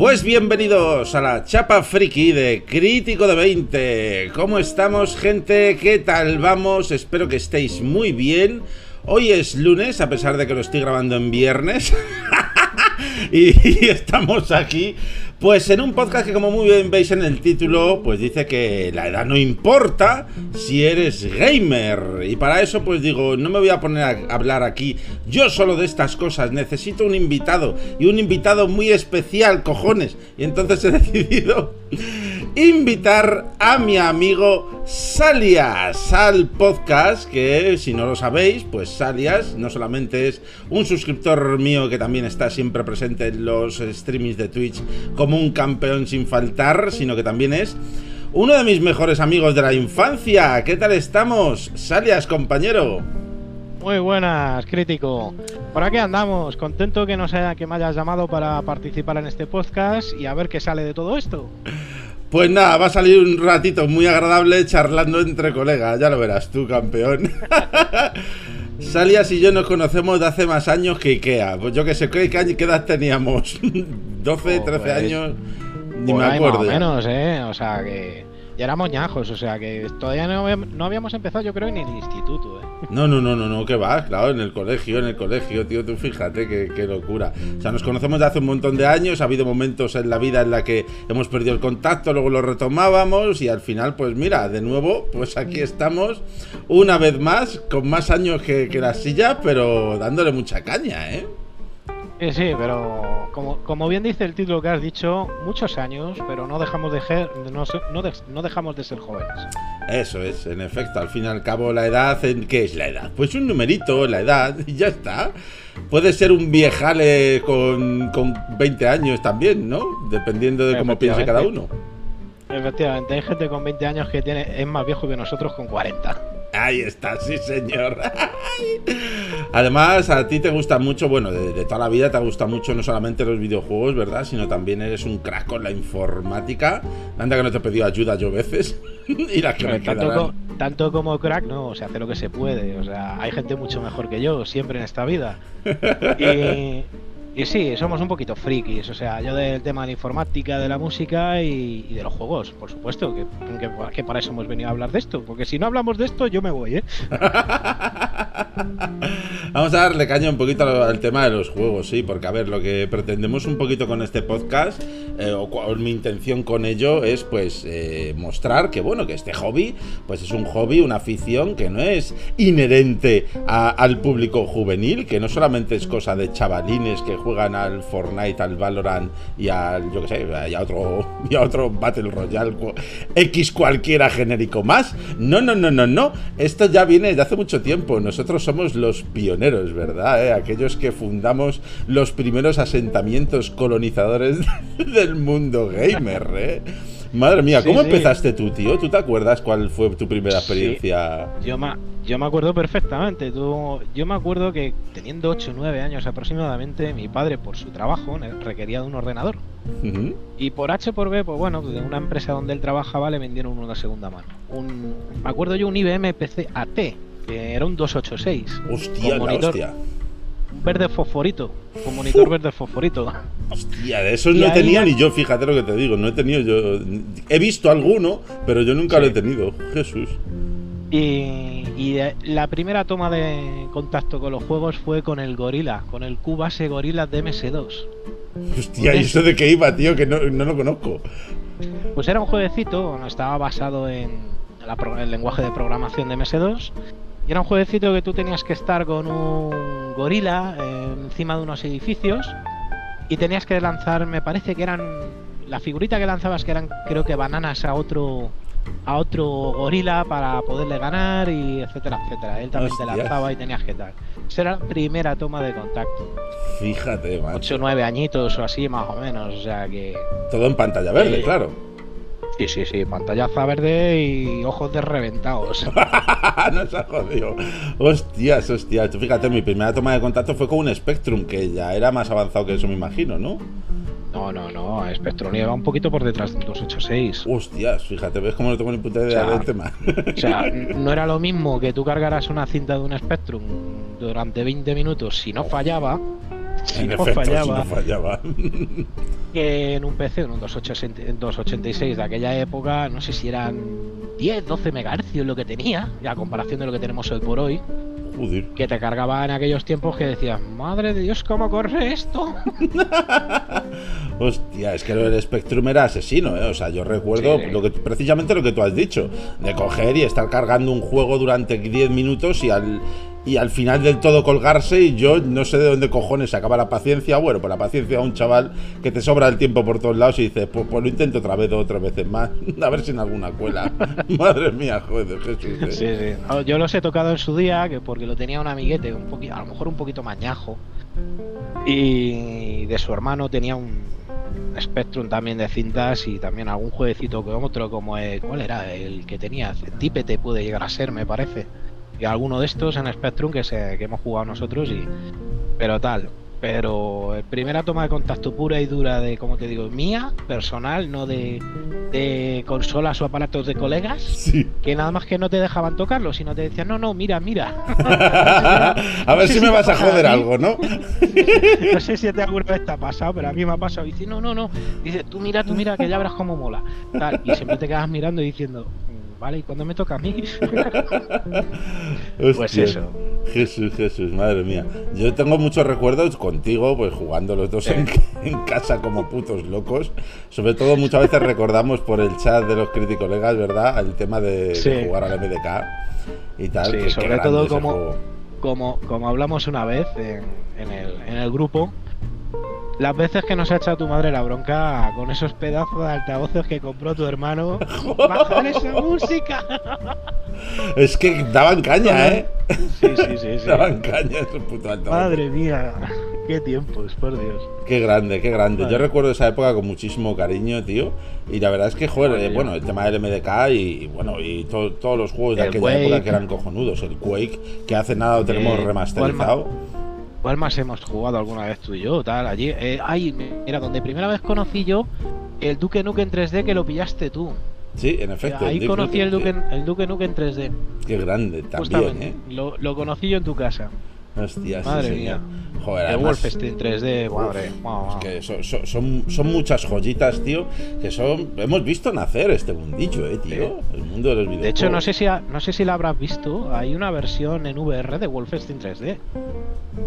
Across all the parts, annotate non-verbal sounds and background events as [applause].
Pues bienvenidos a la chapa friki de Crítico de 20. ¿Cómo estamos, gente? ¿Qué tal vamos? Espero que estéis muy bien. Hoy es lunes, a pesar de que lo estoy grabando en viernes. [laughs] [laughs] y, estamos aquí, pues en un podcast que como muy bien veis en el título, pues dice que la edad no importa si eres gamer. Y para eso pues digo, no me voy a poner a hablar aquí yo solo de estas cosas, necesito un invitado y un invitado muy especial, cojones. Y entonces he [laughs] decidido invitar a mi amigo Salias al podcast, que si no lo sabéis, pues Salias no solamente es un suscriptor mío que también está siempre presente en los streamings de Twitch como un campeón sin faltar, sino que también es uno de mis mejores amigos de la infancia. ¿Qué tal estamos? Salias, compañero. Muy buenas, crítico. Por aquí andamos, contento que no sea que me hayas llamado para participar en este podcast y a ver qué sale de todo esto. [laughs] Pues nada, va a salir un ratito muy agradable charlando entre colegas, ya lo verás tú, campeón. [laughs] Salias y yo nos conocemos de hace más años que Ikea. Pues yo que sé, ¿qué, qué edad teníamos? [laughs] ¿12, 13 años? Ni me acuerdo. menos, ¿eh? O sea que ya éramos ñajos, o sea que todavía no, habíamos empezado, yo creo, en el instituto. ¿eh? No, no, no, no, no, que va, claro, en el colegio, en el colegio, tío, tú fíjate qué, locura. O sea, nos conocemos de hace un montón de años, ha habido momentos en la vida en la que hemos perdido el contacto, luego lo retomábamos y al final, pues mira, de nuevo, pues aquí estamos una vez más, con más años que, que la silla, pero dándole mucha caña, ¿eh? Sí, sí, pero como, bien dice el título que has dicho, muchos años, pero no dejamos de, ser, no, no, dejamos de ser jóvenes. Eso es, en efecto, al fin y al cabo la edad, ¿qué es la edad? Pues un numerito, la edad, [laughs] y ya está. Puede ser un viejale con, con 20 años también, ¿no? Dependiendo de cómo piense cada uno. Efectivamente, hay gente con 20 años que tiene, es más viejo que nosotros con 40. Ahí está, sí señor. [laughs] Además, a ti te gusta mucho, bueno, de, toda la vida te gusta mucho no solamente los videojuegos, ¿verdad? Sino también eres un crack con la informática. Anda que no te he pedido ayuda yo veces. [laughs] y las que me tanto, tanto como crack, no, o sea, hace lo que se puede. O sea, hay gente mucho mejor que yo, siempre en esta vida. Y, [laughs] y sí, somos un poquito frikis, o sea, yo del tema de la informática, de la música y, de los juegos, por supuesto, que, que, para eso hemos venido a hablar de esto, porque si no hablamos de esto, yo me voy, ¿eh? [laughs] Vamos a darle caña un poquito al, tema de los juegos, sí, porque a ver, lo que pretendemos un poquito con este podcast, eh, o, mi intención con ello, es pues eh, mostrar que, bueno, que este hobby, pues es un hobby, una afición que no es inherente al público juvenil, que no solamente es cosa de chavalines que juegan al Fortnite, al Valorant y al, yo que sé, y a otro, y a otro Battle Royale X cualquiera genérico más. No, no, no, no, no. Esto ya viene desde hace mucho tiempo. Nosotros somos los pioneros, ¿verdad? ¿Eh? Aquellos que fundamos los primeros asentamientos colonizadores [laughs] del mundo gamer, ¿eh? Madre mía, ¿cómo empezaste tú, tío? ¿Tú te acuerdas cuál fue tu primera experiencia? Yo, me, yo me acuerdo perfectamente. Tú, yo me acuerdo que teniendo 8 o 9 años aproximadamente, mi padre, por su trabajo, requería de un ordenador. Y por H por B, pues bueno, de una empresa donde él trabajaba le vendieron uno de segunda mano. Un, me acuerdo yo un IBM PC AT, que era un 286. Hostia, la hostia verde fosforito, con monitor verde fosforito. Hostia, de esos no he tenido ni yo, fíjate lo que te digo, no he tenido yo. He visto alguno, pero yo nunca lo he tenido, Jesús. Y, la primera toma de contacto con los juegos fue con el Gorila, con el Cubase Gorila de MS2. Hostia, ¿y eso de qué iba, tío? Que no, lo conozco. Pues era un jueguecito, estaba basado en el lenguaje de programación de MS2 y era un jueguecito que tú tenías que estar con un gorila eh, encima de unos edificios y tenías que lanzar, me parece que eran la figurita que lanzabas que eran creo que bananas a otro a otro gorila para poderle ganar y etcétera, etcétera. Él también te lanzaba y tenías que tal. Esa era la primera toma de contacto. Fíjate, macho. 8 o 9 añitos o así más o menos, o sea que... Todo en pantalla verde, claro. Sí, sí, sí, pantallaza verde y ojos de reventados. [laughs] no se ha jodido. Hostias, hostias. Fíjate, mi primera toma de contacto fue con un Spectrum, que ya era más avanzado que eso, me imagino, ¿no? No, no, no. Spectrum iba un poquito por detrás del 286. Hostias, fíjate, ves cómo no tengo ni puta idea del tema. o sea, no era lo mismo que tú cargaras una cinta de un Spectrum durante 20 minutos si no fallaba. [laughs] Si no fallaba. Si no fallaba. [laughs] que en un PC, en un 286 de aquella época, no sé si eran 10, 12 megahercios lo que tenía, a comparación de lo que tenemos hoy por hoy. Que te cargaba en aquellos tiempos que decías, madre de Dios, ¿cómo corre esto? [laughs] Hostia, es que el Spectrum era asesino, ¿eh? O sea, yo recuerdo lo que, precisamente lo que tú has dicho, de coger y estar cargando un juego durante 10 minutos y al, y al final del todo colgarse y yo no sé de dónde cojones acaba la paciencia. Bueno, pues la paciencia a un chaval que te sobra el tiempo por todos lados y dices, pues, pues lo intento otra vez o otras veces más, [laughs] a ver si en alguna cuela. [laughs] Madre mía, joder, Jesús. ¿eh? Sí, sí. yo los he tocado en su día, que porque lo tenía un amiguete, un poquito, a lo mejor un poquito mañajo. Y de su hermano tenía un Spectrum también de cintas y también algún jueguecito que otro como el, ¿cuál era? El que tenía, Típete puede llegar a ser, me parece y alguno de estos en Spectrum que, se, que hemos jugado nosotros y pero tal. Pero primera toma de contacto pura y dura de como te digo mía personal no de, de consolas o aparatos de colegas que nada más que no te dejaban tocarlo sino te decían no no mira mira [laughs] a ver si, me vas a joder algo no no sé si te [laughs] alguna vez te ha pasado pero a mí me ha pasado y dice no no no dice tú mira tú mira que ya verás cómo mola tal, y siempre te quedas mirando y diciendo ¿vale? ¿Y cuando me toca a mí? [laughs] pues eso. Jesús, Jesús, madre mía. Yo tengo muchos recuerdos contigo, pues jugando los dos [laughs] en, casa como putos locos. Sobre todo muchas veces recordamos por el chat de los críticos legales, ¿verdad? El tema de, jugar al MDK y tal. Sí, sobre todo como, como, como hablamos una vez en, el, en el grupo, las veces que nos ha echado tu madre la bronca con esos pedazos de altavoces que compró tu hermano. [laughs] ¡Bajar esa música! Es que daban caña, ¿eh? Sí, sí, sí. sí. Daban caña esos putos altavoces. Madre mía, qué tiempos, por Dios. Qué grande, qué grande. Yo recuerdo esa época con muchísimo cariño, tío. Y la verdad es que, joder, eh, bueno, el tema del MDK y, bueno, y todos los juegos de aquella época que eran cojonudos. El Quake, que hace nada lo tenemos remasterizado. ¿Cuál más hemos jugado alguna vez tú y yo? Tal, allí. Eh, ay, mira, donde primera vez conocí yo el Duke Nukem en 3D que lo pillaste tú. Sí, en efecto. Ahí conocí el Duke, el Duke Nukem en 3D. Qué grande, también, ¿eh? Lo, lo conocí yo en tu casa. Hostia, Madre mía. Joder, el Wolfenstein 3D, madre. que son, son, son, muchas joyitas, tío, que son hemos visto nacer este mundillo, eh, tío, el mundo de los videojuegos. De hecho, no sé si no sé si la habrás visto, hay una versión en VR de Wolfenstein 3D.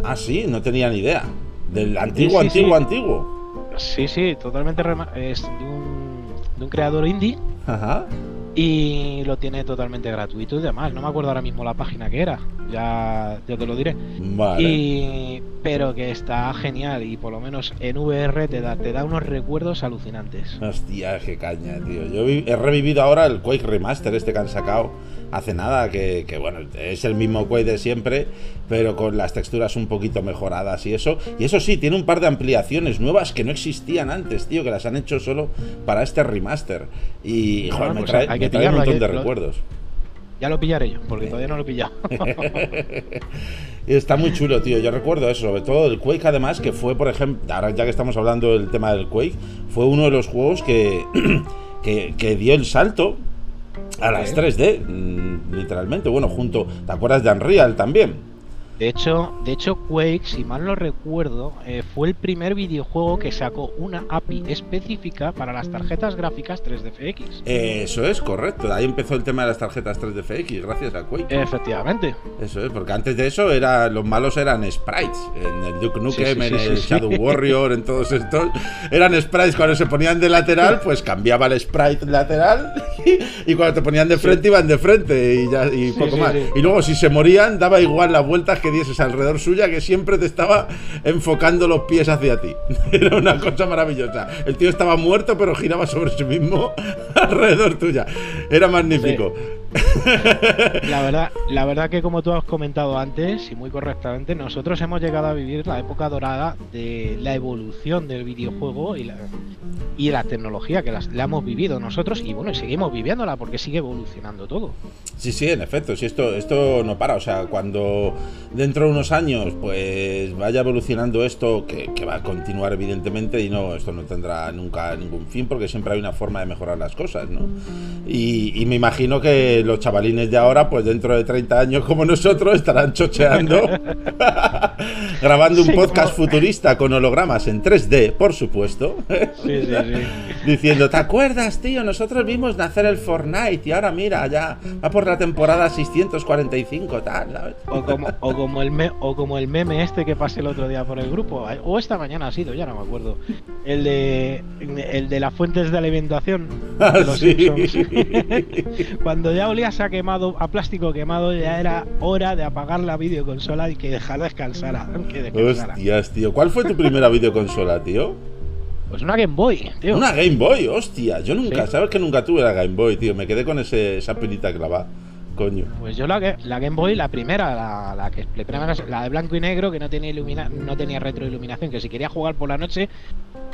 Ah, sí, no tenía ni idea. Del antiguo, antiguo, antiguo. Sí, sí, totalmente es de un, de un creador indie. Ajá. Y lo tiene totalmente gratuito y demás. No me acuerdo ahora mismo la página que era. Ya, ya te lo diré. Vale. pero que está genial y por lo menos en VR te da, te da unos recuerdos alucinantes. Hostia, qué caña, tío. Yo he revivido ahora el Quake Remaster este que han sacado hace nada, que, bueno, es el mismo Quake de siempre, pero con las texturas un poquito mejoradas y eso. Y eso sí, tiene un par de ampliaciones nuevas que no existían antes, tío, que las han hecho solo para este remaster. Y, joder, me pues trae, un montón de recuerdos. Ya lo pillaré yo, porque todavía no lo he pillado. [laughs] Está muy chulo, tío. Yo recuerdo eso, sobre todo el Quake, además, que fue, por ejemplo, ahora ya que estamos hablando del tema del Quake, fue uno de los juegos que, [clears throat] que, que dio el salto a las 3D, mm, literalmente. Bueno, junto. ¿Te acuerdas de Unreal también? De hecho, de hecho, Quake, si mal no recuerdo, eh, fue el primer videojuego que sacó una API específica para las tarjetas gráficas 3DFX. Eso es, correcto. Ahí empezó el tema de las tarjetas 3DFX, gracias a Quake. Efectivamente. Eso es, porque antes de eso era, los malos eran sprites. En el Duke Nukem, en el Shadow Warrior, en todos estos. Eran sprites. Cuando se ponían de lateral, pues cambiaba el sprite lateral. [laughs] Y, cuando te ponían de frente, iban de frente y, ya, y poco más. Y luego, si se morían, daba igual las vueltas que dieses alrededor suya que siempre te estaba enfocando los pies hacia ti. [laughs] Era una cosa maravillosa. El tío estaba muerto, pero giraba sobre sí mismo [laughs] alrededor tuya. Era magnífico. [laughs] La verdad, la verdad que como tú has comentado antes y muy correctamente, nosotros hemos llegado a vivir la época dorada de la evolución del videojuego y la, y la tecnología que la hemos vivido nosotros y bueno, y seguimos viviéndola porque sigue evolucionando todo. Sí, sí, en efecto, si esto, esto no para, o sea, cuando dentro de unos años pues vaya evolucionando esto, que, va a continuar evidentemente y no, esto no tendrá nunca ningún fin porque siempre hay una forma de mejorar las cosas, ¿no? Y, y me imagino que los chavalines de ahora, pues dentro de 30 años como nosotros, estarán chocheando, [laughs] [laughs] grabando un podcast futurista con hologramas en 3D, por supuesto. [laughs] Sí, sí, sí. Diciendo, ¿te acuerdas, tío? Nosotros vimos nacer el Fortnite y ahora mira, ya va por la temporada 645, tal. ¿sabes? O como, o, como el me- o como el meme este que pasé el otro día por el grupo, o esta mañana ha sido, ya no me acuerdo. El de, el de las fuentes de alimentación de Ah, los sí. Simpsons. Cuando ya olías a quemado, a plástico quemado, ya era hora de apagar la videoconsola y que dejar. Que descansara. Hostias, tío. ¿Cuál fue tu primera videoconsola, tío? Pues una Game Boy, tío. Una Game Boy, hostia. Yo nunca, Sí. sabes que nunca tuve la Game Boy, tío. Me quedé con ese, esa pinita clavada. Coño. Pues yo la, que- la Game Boy, la primera, la, la que la, primera, la de blanco y negro, que no tenía ilumina, no tenía retroiluminación, que si querías jugar por la noche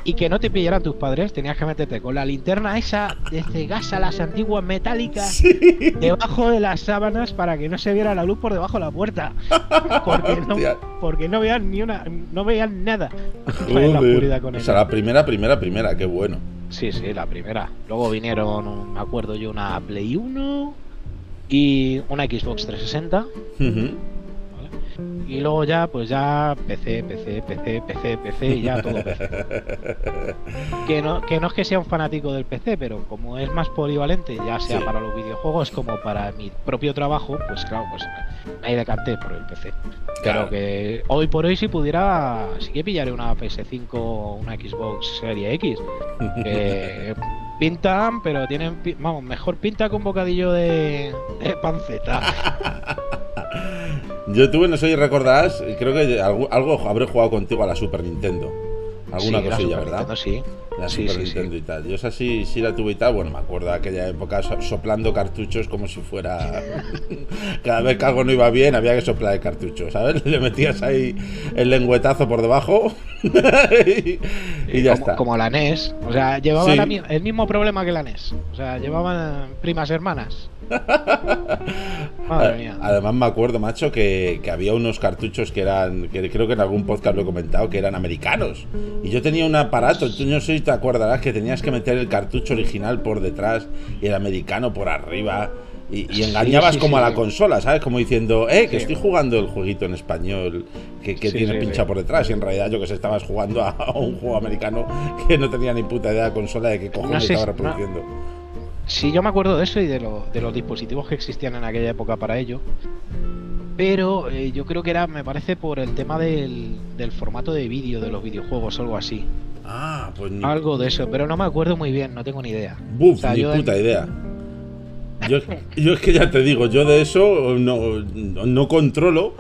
y que no te pillaran tus padres, tenías que meterte con la linterna esa de cegasa, las antiguas metálicas, Sí. debajo de las sábanas para que no se viera la luz por debajo de la puerta. Porque no, porque no veían ni una, no veían nada. la oscuridad con o sea, la primera, primera, primera, qué bueno. Sí, sí, la primera. Luego vinieron, me acuerdo yo, una Play 1 y una Xbox 360. Ujú. Y luego ya, pues ya PC, PC, PC, PC, PC y ya todo PC. [laughs] Que no, que no es que sea un fanático del PC, pero como es más polivalente, ya sea Sí. para los videojuegos como para mi propio trabajo, pues claro, pues me decanté por el PC. Claro. Pero que hoy por hoy si pudiera, sí que pillaré una PS5 o una Xbox Serie X. Que [laughs] pintan, pero tienen, vamos, mejor pinta con bocadillo de, de panceta. [laughs] Yo tuve, no sé si recordarás, creo que algo, algo habré jugado contigo a la Super Nintendo. Alguna Sí, la cosilla, Super ¿verdad? Nintendo, sí. La Sí, Super sí, sí. Nintendo y tal. Yo esa sí, sí la tuve y tal. Bueno, me acuerdo de aquella época so- soplando cartuchos como si fuera. [laughs] Cada vez que algo no iba bien, había que soplar el cartucho, ¿sabes? [laughs] Le metías ahí el lengüetazo por debajo [laughs] y, y ya como, está. Como la NES. O sea, Sí. la mi- el mismo problema que la NES. O sea, llevaban primas hermanas. Madre mía. Además me acuerdo, macho, que, que había unos cartuchos que eran, que creo que en algún podcast lo he comentado, que eran americanos. Y yo tenía un aparato, tú no sé si te acordarás, que tenías que meter el cartucho original por detrás y el americano por arriba. Y, engañabas sí, como a sí. la consola, ¿sabes? Como diciendo, eh, que Sí. estoy jugando el jueguito en español que, que Sí, tiene sí, pincha sí. por detrás. Y en realidad yo que sé, estabas jugando a, a un juego americano que no tenía ni puta idea de consola de qué cojones No sé estaba si- no. reproduciendo. Sí, yo me acuerdo de eso y de, lo- de los dispositivos que existían en aquella época para ello. Pero eh, yo creo que era, me parece, por el tema del, del formato de vídeo de los videojuegos o algo así. Ah, pues ni, Algo de eso, pero no me acuerdo muy bien, no tengo ni idea. Buf, O sea, ni en- puta idea. Yo, yo es que ya te digo, yo de eso no, no, no controlo.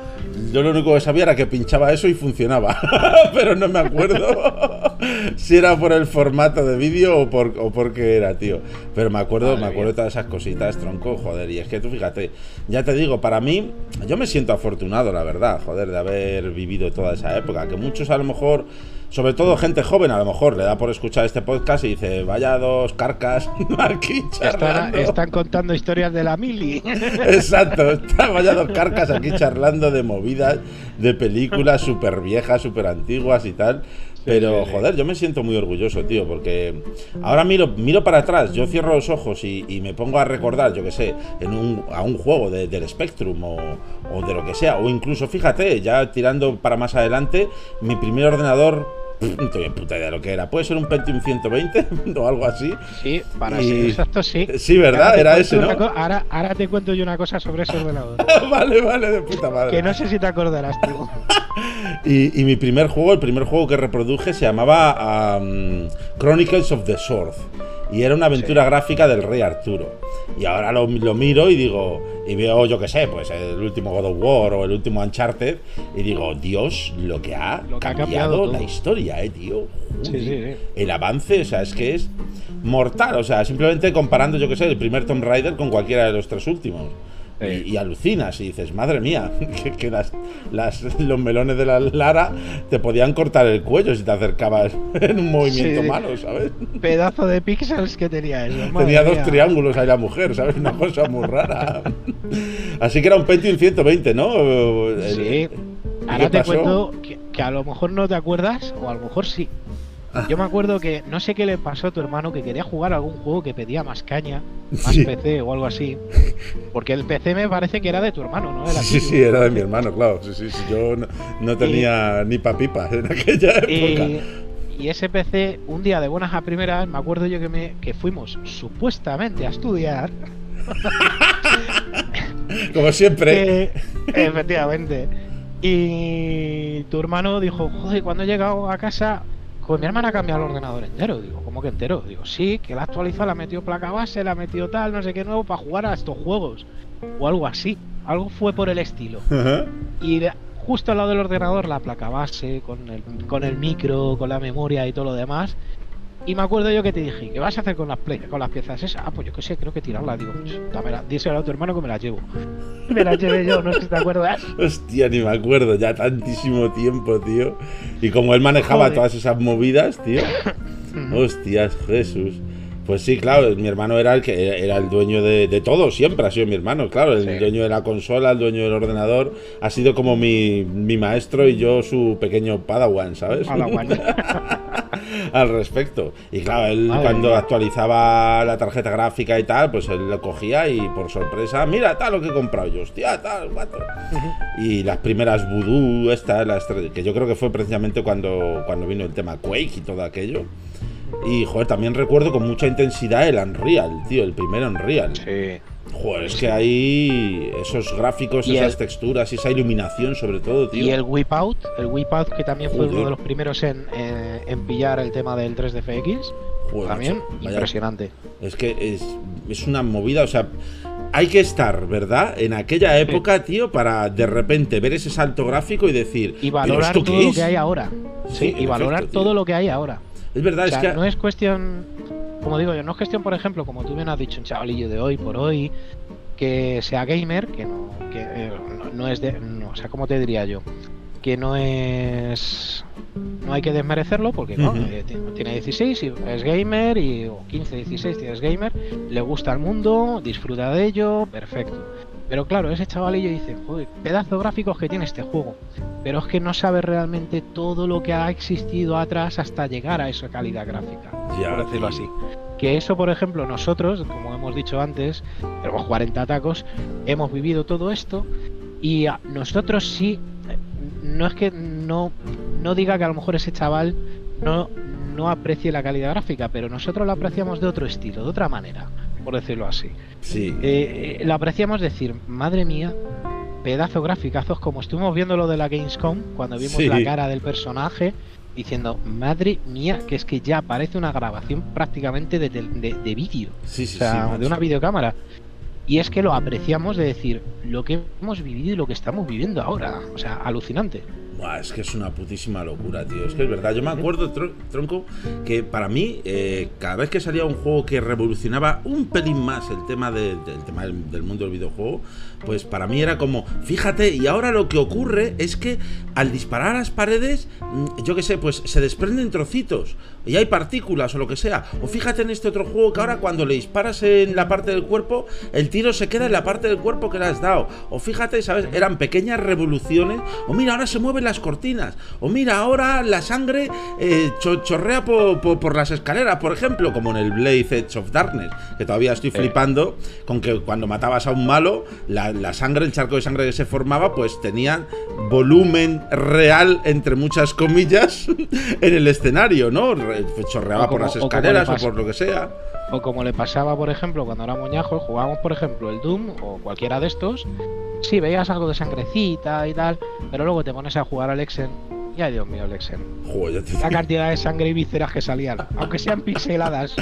Yo lo único que sabía era que pinchaba eso y funcionaba. [laughs] Pero no me acuerdo [laughs] si era por el formato de vídeo o por, o por qué era, tío. Pero me acuerdo, Madre me acuerdo de todas esas cositas, tronco, joder. Y es que tú fíjate, ya te digo, para mí, yo me siento afortunado, la verdad, joder, de haber vivido toda esa época. Que muchos a lo mejor sobre todo gente joven, a lo mejor le da por escuchar este podcast y dice, vaya dos carcas [laughs] aquí Están, charlando. están contando historias de la mili. [laughs] Exacto, está- vaya dos carcas aquí charlando de movidas, de películas súper viejas, súper antiguas y tal. Pero, joder, yo me siento muy orgulloso, tío, porque ahora miro, miro para atrás, yo cierro los ojos y, y me pongo a recordar, yo que sé, en un, a un juego de- del Spectrum o, o de lo que sea, o incluso, fíjate, ya tirando para más adelante, mi primer ordenador, no tengo ni puta idea de lo que era, puede ser un Pentium 120 [laughs] o algo así. Sí, para Y- ser exacto, sí. Sí, ¿verdad? Era ese, ¿no? Ahora, ahora te cuento yo una cosa sobre ese ordenador. [laughs] vale, vale, de puta madre. que no sé si te acordarás tú. [laughs] Y, y mi primer juego, el primer juego que reproduje se llamaba um, Chronicles of the Sword. Y era una aventura gráfica del rey Arturo. Y ahora lo, lo miro y digo, y veo, yo qué sé, pues el último God of War o el último Uncharted. Y digo, Dios, lo que ha Lo que ha cambiado la historia, eh, tío. Sí, sí. El avance, o sea, es que es mortal. O sea, simplemente comparando, yo qué sé, el primer Tomb Raider con cualquiera de los tres últimos. Sí. Y, y alucinas y dices, madre mía, [laughs] que, que las, las- los melones de la Lara te podían cortar el cuello si te acercabas [laughs] en un movimiento Sí. malo, ¿sabes? Pedazo de píxeles que tenía eso. Tenía dos mía. triángulos ahí la mujer, ¿sabes? Una cosa muy rara. [laughs] Así que era un Pentium 120, ¿no? Sí. ¿y Ahora te pasó? cuento que, que a lo mejor no te acuerdas, o a lo mejor sí. Yo me acuerdo que no sé qué le pasó a tu hermano que quería jugar algún juego que pedía más caña, más Sí. PC o algo así. Porque el PC me parece que era de tu hermano, ¿no? Era Sí, sí, era de mi hermano, claro. Sí, sí, sí, Yo no, no tenía ni papipas en aquella época. Y, y ese PC, un día de buenas a primeras, me acuerdo yo que, me, que fuimos supuestamente a estudiar. [laughs] Como siempre. Eh, efectivamente. Y tu hermano dijo, joder, cuando he llegado a casa, pues mi hermana ha cambiado el ordenador entero. Digo, ¿cómo que entero? Digo, sí, que la ha actualizado, la ha metido placa base, la ha metido tal, no sé qué nuevo, para jugar a estos juegos. O algo así. Algo fue por el estilo. Y justo al lado del ordenador la placa base, con el, con el micro, con la memoria y todo lo demás. Y me acuerdo yo que te dije, ¿qué vas a hacer con las, play- con las piezas esas? Ah, pues yo qué sé, creo que tirarla. Digo, dámela, díselo a tu hermano que me las llevo. [laughs] Me las llevé yo, no sé si te acuerdas. Hostia, ni me acuerdo, ya tantísimo tiempo, tío. Y como él manejaba Joder. todas esas movidas, tío. [laughs] Hostias, Jesús. Pues sí, claro, mi hermano era el que era el dueño de, de todo, siempre ha sido mi hermano, claro, el Sí. dueño de la consola, el dueño del ordenador, ha sido como mi, mi maestro y yo su pequeño padawan, ¿sabes? La [laughs] guaña. Al respecto. Y claro, él Madre cuando mía. actualizaba la tarjeta gráfica y tal, pues él lo cogía y por sorpresa, mira, tal lo que he comprado yo, hostia, tal, guato. Y las primeras Voodoo, estas, las que yo creo que fue precisamente cuando, cuando vino el tema Quake y todo aquello. Y, joder, también recuerdo con mucha intensidad el Unreal, tío, el primer Unreal. Sí. Joder, es que ahí esos gráficos, Y esas el- texturas y esa iluminación sobre todo, tío. Y el Whip Out, el Whip Out que también fue uno de los primeros en, en- en pillar el tema del 3DFX, Joder, también macho, impresionante. Es que es, es una movida, o sea, hay que estar, ¿verdad? En aquella época, tío, para de repente ver ese salto gráfico y decir, Y "¿Pero valorar todo lo es?". que hay ahora. Sí, y valorar efecto, todo lo que hay ahora. Es verdad, O es que no es cuestión, como digo yo, no es cuestión, por ejemplo, como tú bien has dicho, un chavalillo de hoy por hoy, que sea gamer, que no, que eh, no, no es de, no, o sea, como te diría yo, que no es, no hay que desmerecerlo porque ¿no? Eh, tiene- tiene 16 y es gamer y o 15, 16 y es gamer, le gusta el mundo, disfruta de ello, perfecto. Pero claro, ese chavalillo dice, joder, pedazo de gráficos que tiene este juego. Pero es que no sabe realmente todo lo que ha existido atrás hasta llegar a esa calidad gráfica, Ya, por decirlo así. Que eso, por ejemplo, nosotros, como hemos dicho antes, tenemos 40 tacos, hemos vivido todo esto y a- nosotros sí, no es que no, no diga que a lo mejor ese chaval no, no aprecie la calidad gráfica, pero nosotros la apreciamos de otro estilo, de otra manera, por decirlo así. sí. Eh, eh, la apreciamos decir, madre mía, pedazo gráficazos, como estuvimos viendo lo de la Gamescom, cuando vimos Sí. la cara del personaje, diciendo, madre mía, que es que ya parece una grabación prácticamente de, de, de vídeo, Sí, sí, o sea, de una videocámara. Y es que lo apreciamos de decir lo que hemos vivido y lo que estamos viviendo ahora. O sea, alucinante. Es que es una putísima locura, tío. Es que es verdad. Yo me acuerdo, tro- tronco, que para mí, eh, cada vez que salía un juego que revolucionaba un pelín más el tema, de- del, tema del mundo del videojuego, pues para mí era como, fíjate, y ahora lo que ocurre es que al disparar a las paredes, mm, yo qué sé, pues se desprenden trocitos y hay partículas o lo que sea. O fíjate en este otro juego que ahora cuando le disparas en la parte del cuerpo, el tiro se queda en la parte del cuerpo que le has dado. O fíjate, ¿sabes? Eran pequeñas revoluciones. O mira, ahora se mueven las cortinas. O mira, ahora la sangre eh, cho- chorrea po- po- por las escaleras, por ejemplo, como en el Blade Edge of Darkness, que todavía estoy flipando con que cuando matabas a un malo, la, la sangre, el charco de sangre que se formaba, pues tenía volumen real, entre muchas comillas, [laughs] en el escenario, ¿no? Re- Chorreaba por las escaleras o por lo que sea. O como le pasaba, por ejemplo, cuando era moñajo, jugábamos, por ejemplo, el Doom o cualquiera de estos. Sí, veías algo de sangrecita y tal, pero luego te pones a jugar al Exen. Ay, Dios mío, el Exen. Joder, ya te La cantidad de sangre y vísceras que salían, aunque sean pixeladas.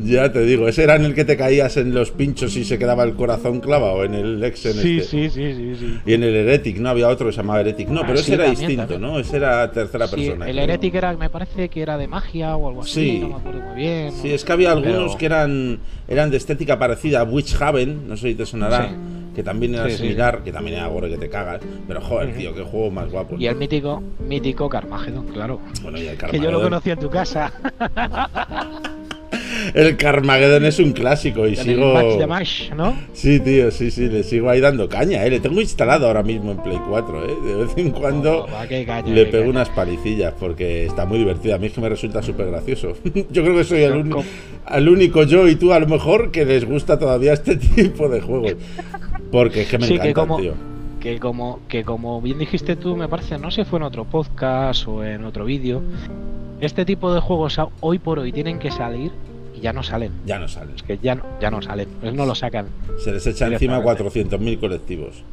Ya te digo, ese era en el que te caías en los pinchos y se quedaba el corazón clavado en el Exen Sí, este. sí, sí, sí, sí. Y en el Heretic, ¿no? Había otro que se llamaba Heretic. No, Ah, pero ese era también, distinto, también. ¿no? Ese era tercera Sí, persona. el. Heretic era, me parece que era de magia o algo así, Sí. no me acuerdo muy bien. Sí, es que había algunos que eran, eran de estética parecida a Witch Haven, no sé si te sonará, Sí. Que también era Sí, sí, similar, que también era gore que te cagas. Pero joder, tío, qué juego más guapo. Y el mítico, mítico Carmageddon, claro. Bueno, y el Que yo lo Carmageddon. conocí en tu casa. el Carmageddon es un clásico y sigo. ¿no? Sí, tío, sí, sí, le sigo ahí dando caña, ¿eh? Le tengo instalado ahora mismo en Play 4, ¿eh? De vez en cuando oh, le pego unas palicillas porque está muy divertido. A mí es que me resulta súper gracioso. [laughs] yo creo que soy el, único yo y tú, a lo mejor, que les gusta todavía este [laughs] tipo de juegos. Porque es que me encanta, tío. que como que como bien dijiste tú me parece no sé fue en otro podcast o en otro vídeo. Este tipo de juegos hoy por hoy tienen que salir ya no salen. Ya no salen. Es que ya no, ya no salen, pues no lo sacan. Se les echa encima 400.000 colectivos.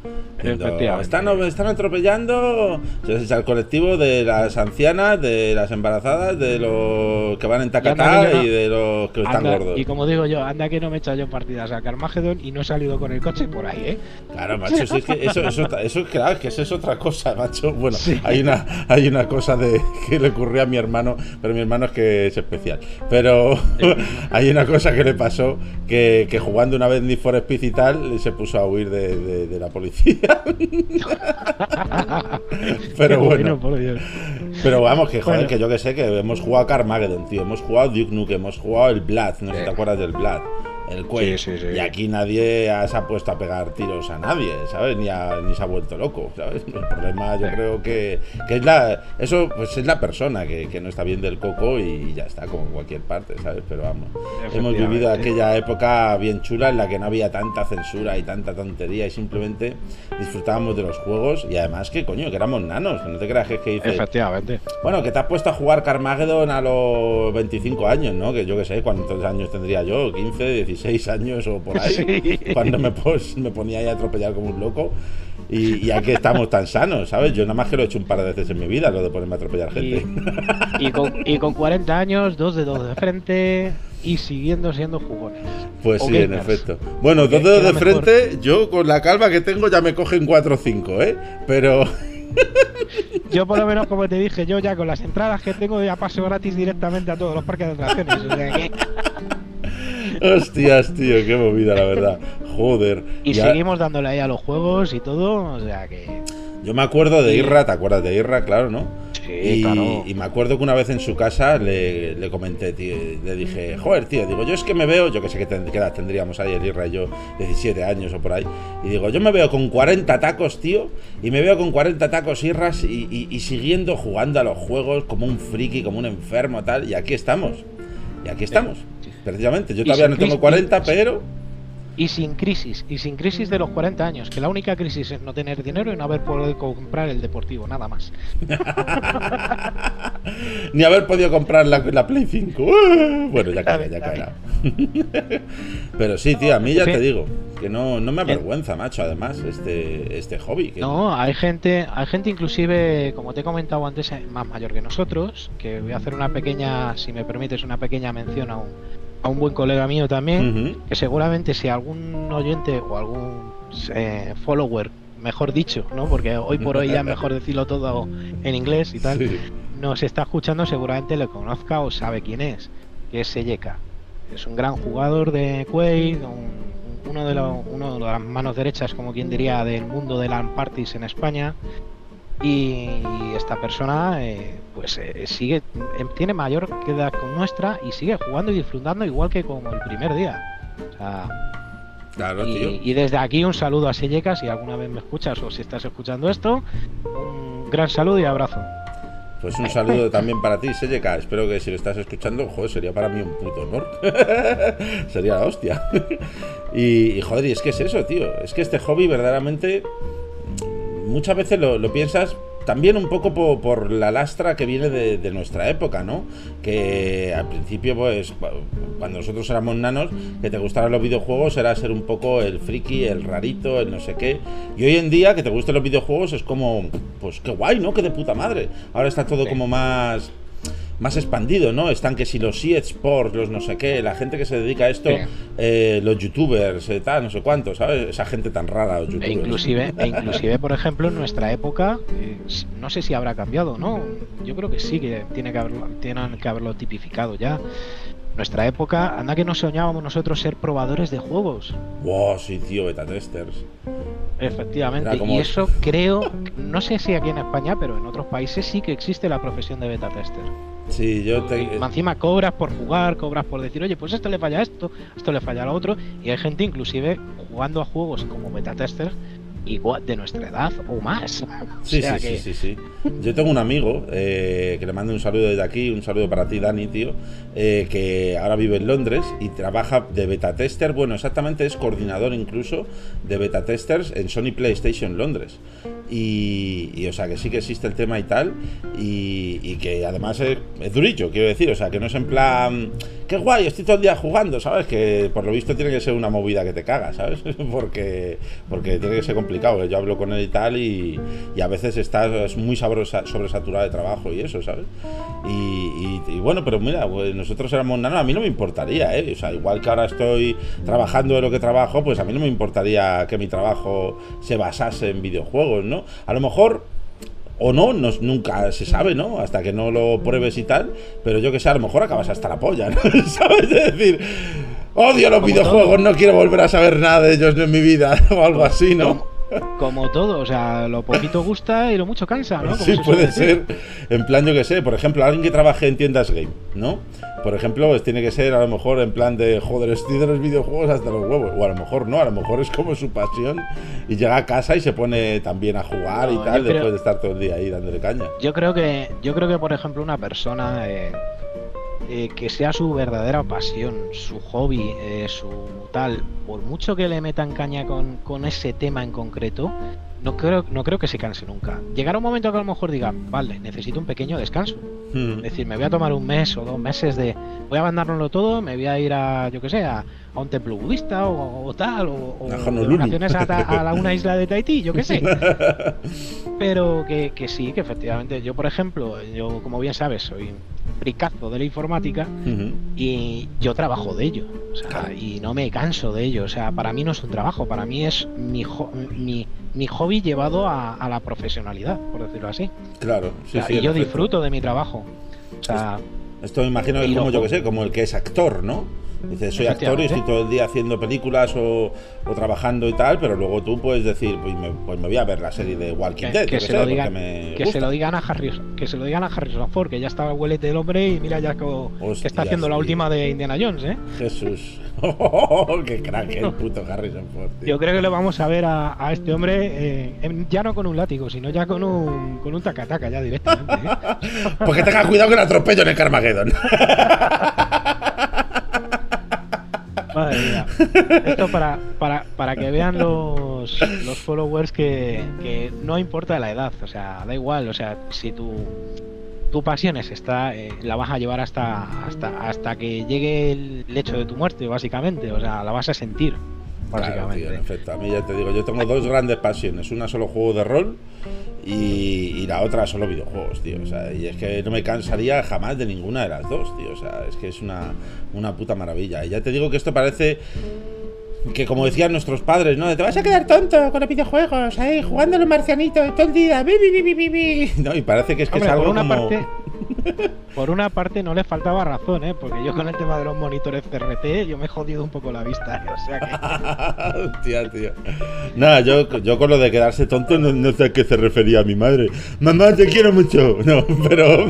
Están, están atropellando, se les echa el colectivo de las ancianas, de las embarazadas, de los que van en tacatá y, de los que están gordos. Y como digo yo, anda que no me he echado yo partidas a Carmageddon y no he salido con el coche por ahí, ¿eh? Claro, macho, es que eso, eso, eso, claro, que eso es otra cosa, macho. Bueno, hay una, hay una cosa de que le ocurrió a mi hermano, pero mi hermano es que es especial. Pero [laughs] hay una cosa que le pasó que, que jugando una vez ni for Speed y tal, se puso a huir de, de, la policía. [laughs] pero bueno. Pero vamos, que joder, que yo que sé, que hemos jugado Carmageddon, tío. Hemos jugado Duke Nuke, hemos jugado el Blood, no sé si te acuerdas del Blood el cuello. Y aquí nadie se ha puesto a pegar tiros a nadie, ¿sabes? Ni, ni se ha vuelto loco, ¿sabes? El problema yo creo que, que, es la eso pues es la persona que, que, no está bien del coco y ya está, como en cualquier parte, ¿sabes? Pero vamos, hemos vivido aquella época bien chula en la que no había tanta censura y tanta tontería y simplemente disfrutábamos de los juegos y además que coño, que éramos nanos, que no te creas que, que dices... Efectivamente. Bueno, que te has puesto a jugar Carmageddon a los 25 años, ¿no? Que yo que sé, ¿cuántos años tendría yo? 15, 16 seis años o por ahí, [laughs] cuando me, me ponía ahí a atropellar como un loco. Y, y, aquí estamos tan sanos, ¿sabes? Yo nada más que lo he hecho un par de veces en mi vida, lo de ponerme a atropellar gente. Y, con, y con 40 años, dos dedos de frente y siguiendo siendo jugones. Pues sí, en efecto. Bueno, dos dedos de frente, yo con la calma que tengo ya me cogen 4 o 5, ¿eh? Pero... [laughs] Yo por lo menos, como te dije, yo ya con las entradas que tengo ya paso gratis directamente a todos los parques de atracciones. O sea que... Hostias, tío, qué movida, la verdad. Joder. Y seguimos dándole ahí a los juegos y todo, o sea que. Yo me acuerdo de Irra, ¿te acuerdas de Irra? Claro, ¿no? Sí, y, claro. y me acuerdo que una vez en su casa le, le, comenté, tío, le dije, joder, tío, digo, yo es que me veo, yo que sé que, tendríamos ahí el Irra y yo, 17 años o por ahí, y digo, yo me veo con 40 tacos, tío, y me veo con 40 tacos Irras y, y siguiendo jugando a los juegos como un friki, como un enfermo, tal, y aquí estamos. Y aquí estamos. Precisamente, yo todavía no tengo 40, pero... Y sin crisis, y sin crisis de los 40 años, que la única crisis es no tener dinero y no haber podido comprar el deportivo, nada más. [laughs] Ni haber podido comprar la, la Play 5. Bueno, ya caerá, ya caerá. [laughs] Pero sí, tío, a mí ya te digo, que no, no me avergüenza, macho, además, este, este hobby. No, hay gente, hay gente inclusive, como te he comentado antes, más mayor que nosotros, que voy a hacer una pequeña, si me permites, una pequeña mención a un a un buen colega mío también, que seguramente si algún oyente o algún eh, follower, mejor dicho, ¿no? Porque hoy por hoy ya mejor decirlo todo en inglés y tal, nos está escuchando, seguramente le conozca o sabe quién es, que es Seyeka. Es un gran jugador de Quake, uno, de uno de las manos derechas, como quien diría, del mundo de LAN parties en España y esta persona eh, pues eh, sigue em, tiene mayor edad con nuestra y sigue jugando y disfrutando igual que como el primer día o sea, claro, y, tío. y, desde aquí un saludo a Selleca si alguna vez me escuchas o si estás escuchando esto un gran saludo y abrazo pues un saludo también para ti, Selleca. Espero que si lo estás escuchando, joder, sería para mí un puto honor. [laughs] sería la hostia. [laughs] y, y, joder, y es que es eso, tío. Es que este hobby verdaderamente muchas veces lo, lo piensas también un poco por, la lastra que viene de, nuestra época, ¿no? Que al principio, pues, cuando nosotros éramos nanos, que te gustaran los videojuegos era ser un poco el friki, el rarito, el no sé qué. Y hoy en día, que te gusten los videojuegos es como, pues, qué guay, ¿no? Que de puta madre. Ahora está todo como más más expandido, ¿no? Están que si los eSports, los no sé qué, la gente que se dedica a esto, eh, los youtubers, eh, tal, no sé cuántos, ¿sabes? Esa gente tan rara, los e youtubers. E inclusive, e [laughs] inclusive por ejemplo, en nuestra época, eh, no sé si habrá cambiado, ¿no? Yo creo que sí, que tiene que haberlo, tienen que haberlo tipificado ya. Nuestra época, anda que no soñábamos nosotros ser probadores de juegos. Wow, sí, tío, beta testers. Efectivamente, y eso [laughs] creo, no sé si aquí en España, pero en otros países sí que existe la profesión de beta tester. Sí, yo te... Encima cobras por jugar, cobras por decir, oye, pues esto le falla a esto, esto le falla a lo otro, y hay gente inclusive jugando a juegos como beta tester igual de nuestra edad o más. Sí, sí, sí, sí, sí, Yo tengo un amigo eh, que le mando un saludo desde aquí, un saludo para ti, Dani, tío, eh, que ahora vive en Londres y trabaja de beta tester. Bueno, exactamente es coordinador incluso de beta testers en Sony PlayStation Londres. Y, o sea, que sí que existe el tema y tal, y, que además es, es durillo, quiero decir, o sea, que no es en plan qué guay, estoy todo el día jugando, ¿sabes? Que por lo visto tiene que ser una movida que te caga, ¿sabes? [laughs] porque, porque tiene que ser complicado. Yo hablo con él y tal y, a veces estás muy sobresaturado de trabajo y eso, ¿sabes? Y, bueno, pero mira, pues nosotros éramos nada, a mí no me importaría, ¿eh? O sea, igual que ahora estoy trabajando de lo que trabajo, pues a mí no me importaría que mi trabajo se basase en videojuegos, ¿no? A lo mejor o no, nunca se sabe, ¿no? Hasta que no lo pruebes y tal, pero yo que sé, a lo mejor acabas hasta la polla, ¿no? [laughs] ¿Sabes? Es decir, odio los videojuegos, no quiero volver a saber nada de ellos en mi vida, [laughs] o algo así, ¿no? Como todo, o sea, lo poquito gusta y lo mucho cansa, ¿no? sí, puede ser. En plan, yo que sé, por ejemplo, alguien que trabaje en tiendas game, ¿no? Por ejemplo, pues tiene que ser a lo mejor en plan de, joder, estoy de los videojuegos hasta los huevos. O a lo mejor no, a lo mejor es como su pasión y llega a casa y se pone también a jugar y tal, después de estar todo el día ahí dándole caña. Yo creo que, yo creo que por ejemplo, una persona eh, eh, que sea su verdadera pasión, su hobby, eh, su tal, por mucho que le metan caña con, con ese tema en concreto, no creo, no creo que se canse nunca. Llegará un momento que a lo mejor diga, vale, necesito un pequeño descanso. Hmm. Es decir, me voy a tomar un mes o dos meses de. Voy a abandonarlo todo, me voy a ir a, yo que sé, a, un templo budista o, tal, o, o vacaciones a, a, una isla de Tahití, yo que sé. [laughs] Pero que, que, sí, que efectivamente, yo por ejemplo, yo como bien sabes, soy fricazo de la informática y yo trabajo de ello. O sea, y no me canso de ello. O sea, para mí no es un trabajo, para mí es mi, mi mi hobby llevado a, la profesionalidad, por decirlo así. Claro, sí, sí, Y yo disfruto de mi trabajo. O sea, esto me imagino que es como yo que sé, como el que es actor, ¿no? Dices, soy actor y estoy todo el día haciendo películas o, trabajando y tal, pero luego tú puedes decir, pues me, pues me voy a ver la serie de Walking Dead. Que, se, lo digan, que se, lo digan, a Harrison, que se lo digan a Harrison Ford, que ya estaba el huelete del hombre y mira ya que, está haciendo la última de Indiana Jones, ¿eh? Jesús. [laughs] Oh, ¡Qué crack el puto Harrison Ford! Yo creo que lo vamos a ver a, este hombre eh, ya no con un látigo, sino ya con un, con un tacataca ya directamente. ¿eh? [laughs] Porque tenga cuidado que el atropello en el Carmageddon. [laughs] Esto para, para, para que vean los, los followers que, que, no importa la edad, o sea, da igual, o sea, si tu, tu pasión es esta, eh, la vas a llevar hasta, hasta, hasta que llegue el hecho de tu muerte, básicamente, o sea, la vas a sentir. Básicamente. Claro, A mí ya te digo, yo tengo dos grandes pasiones. Una solo juego de rol y, la otra solo videojuegos, tío. O sea, y es que no me cansaría jamás de ninguna de las dos, tío. O sea, es que es una, una puta maravilla. Y ya te digo que esto parece que como decían nuestros padres, ¿no? Te vas a quedar tonto con los videojuegos, ahí, jugando a los marcianitos todo el día. [laughs] no, y parece que es que es algo una como... Parte, [laughs] por una parte no le faltaba razón, ¿eh? Porque yo con el tema de los monitores CRT, yo me he jodido un poco la vista, o sea que... [laughs] Hostia, tío. Nada, yo, yo con lo de quedarse tonto no, sé a qué se refería a mi madre. Mamá, te quiero mucho. [laughs] No, pero...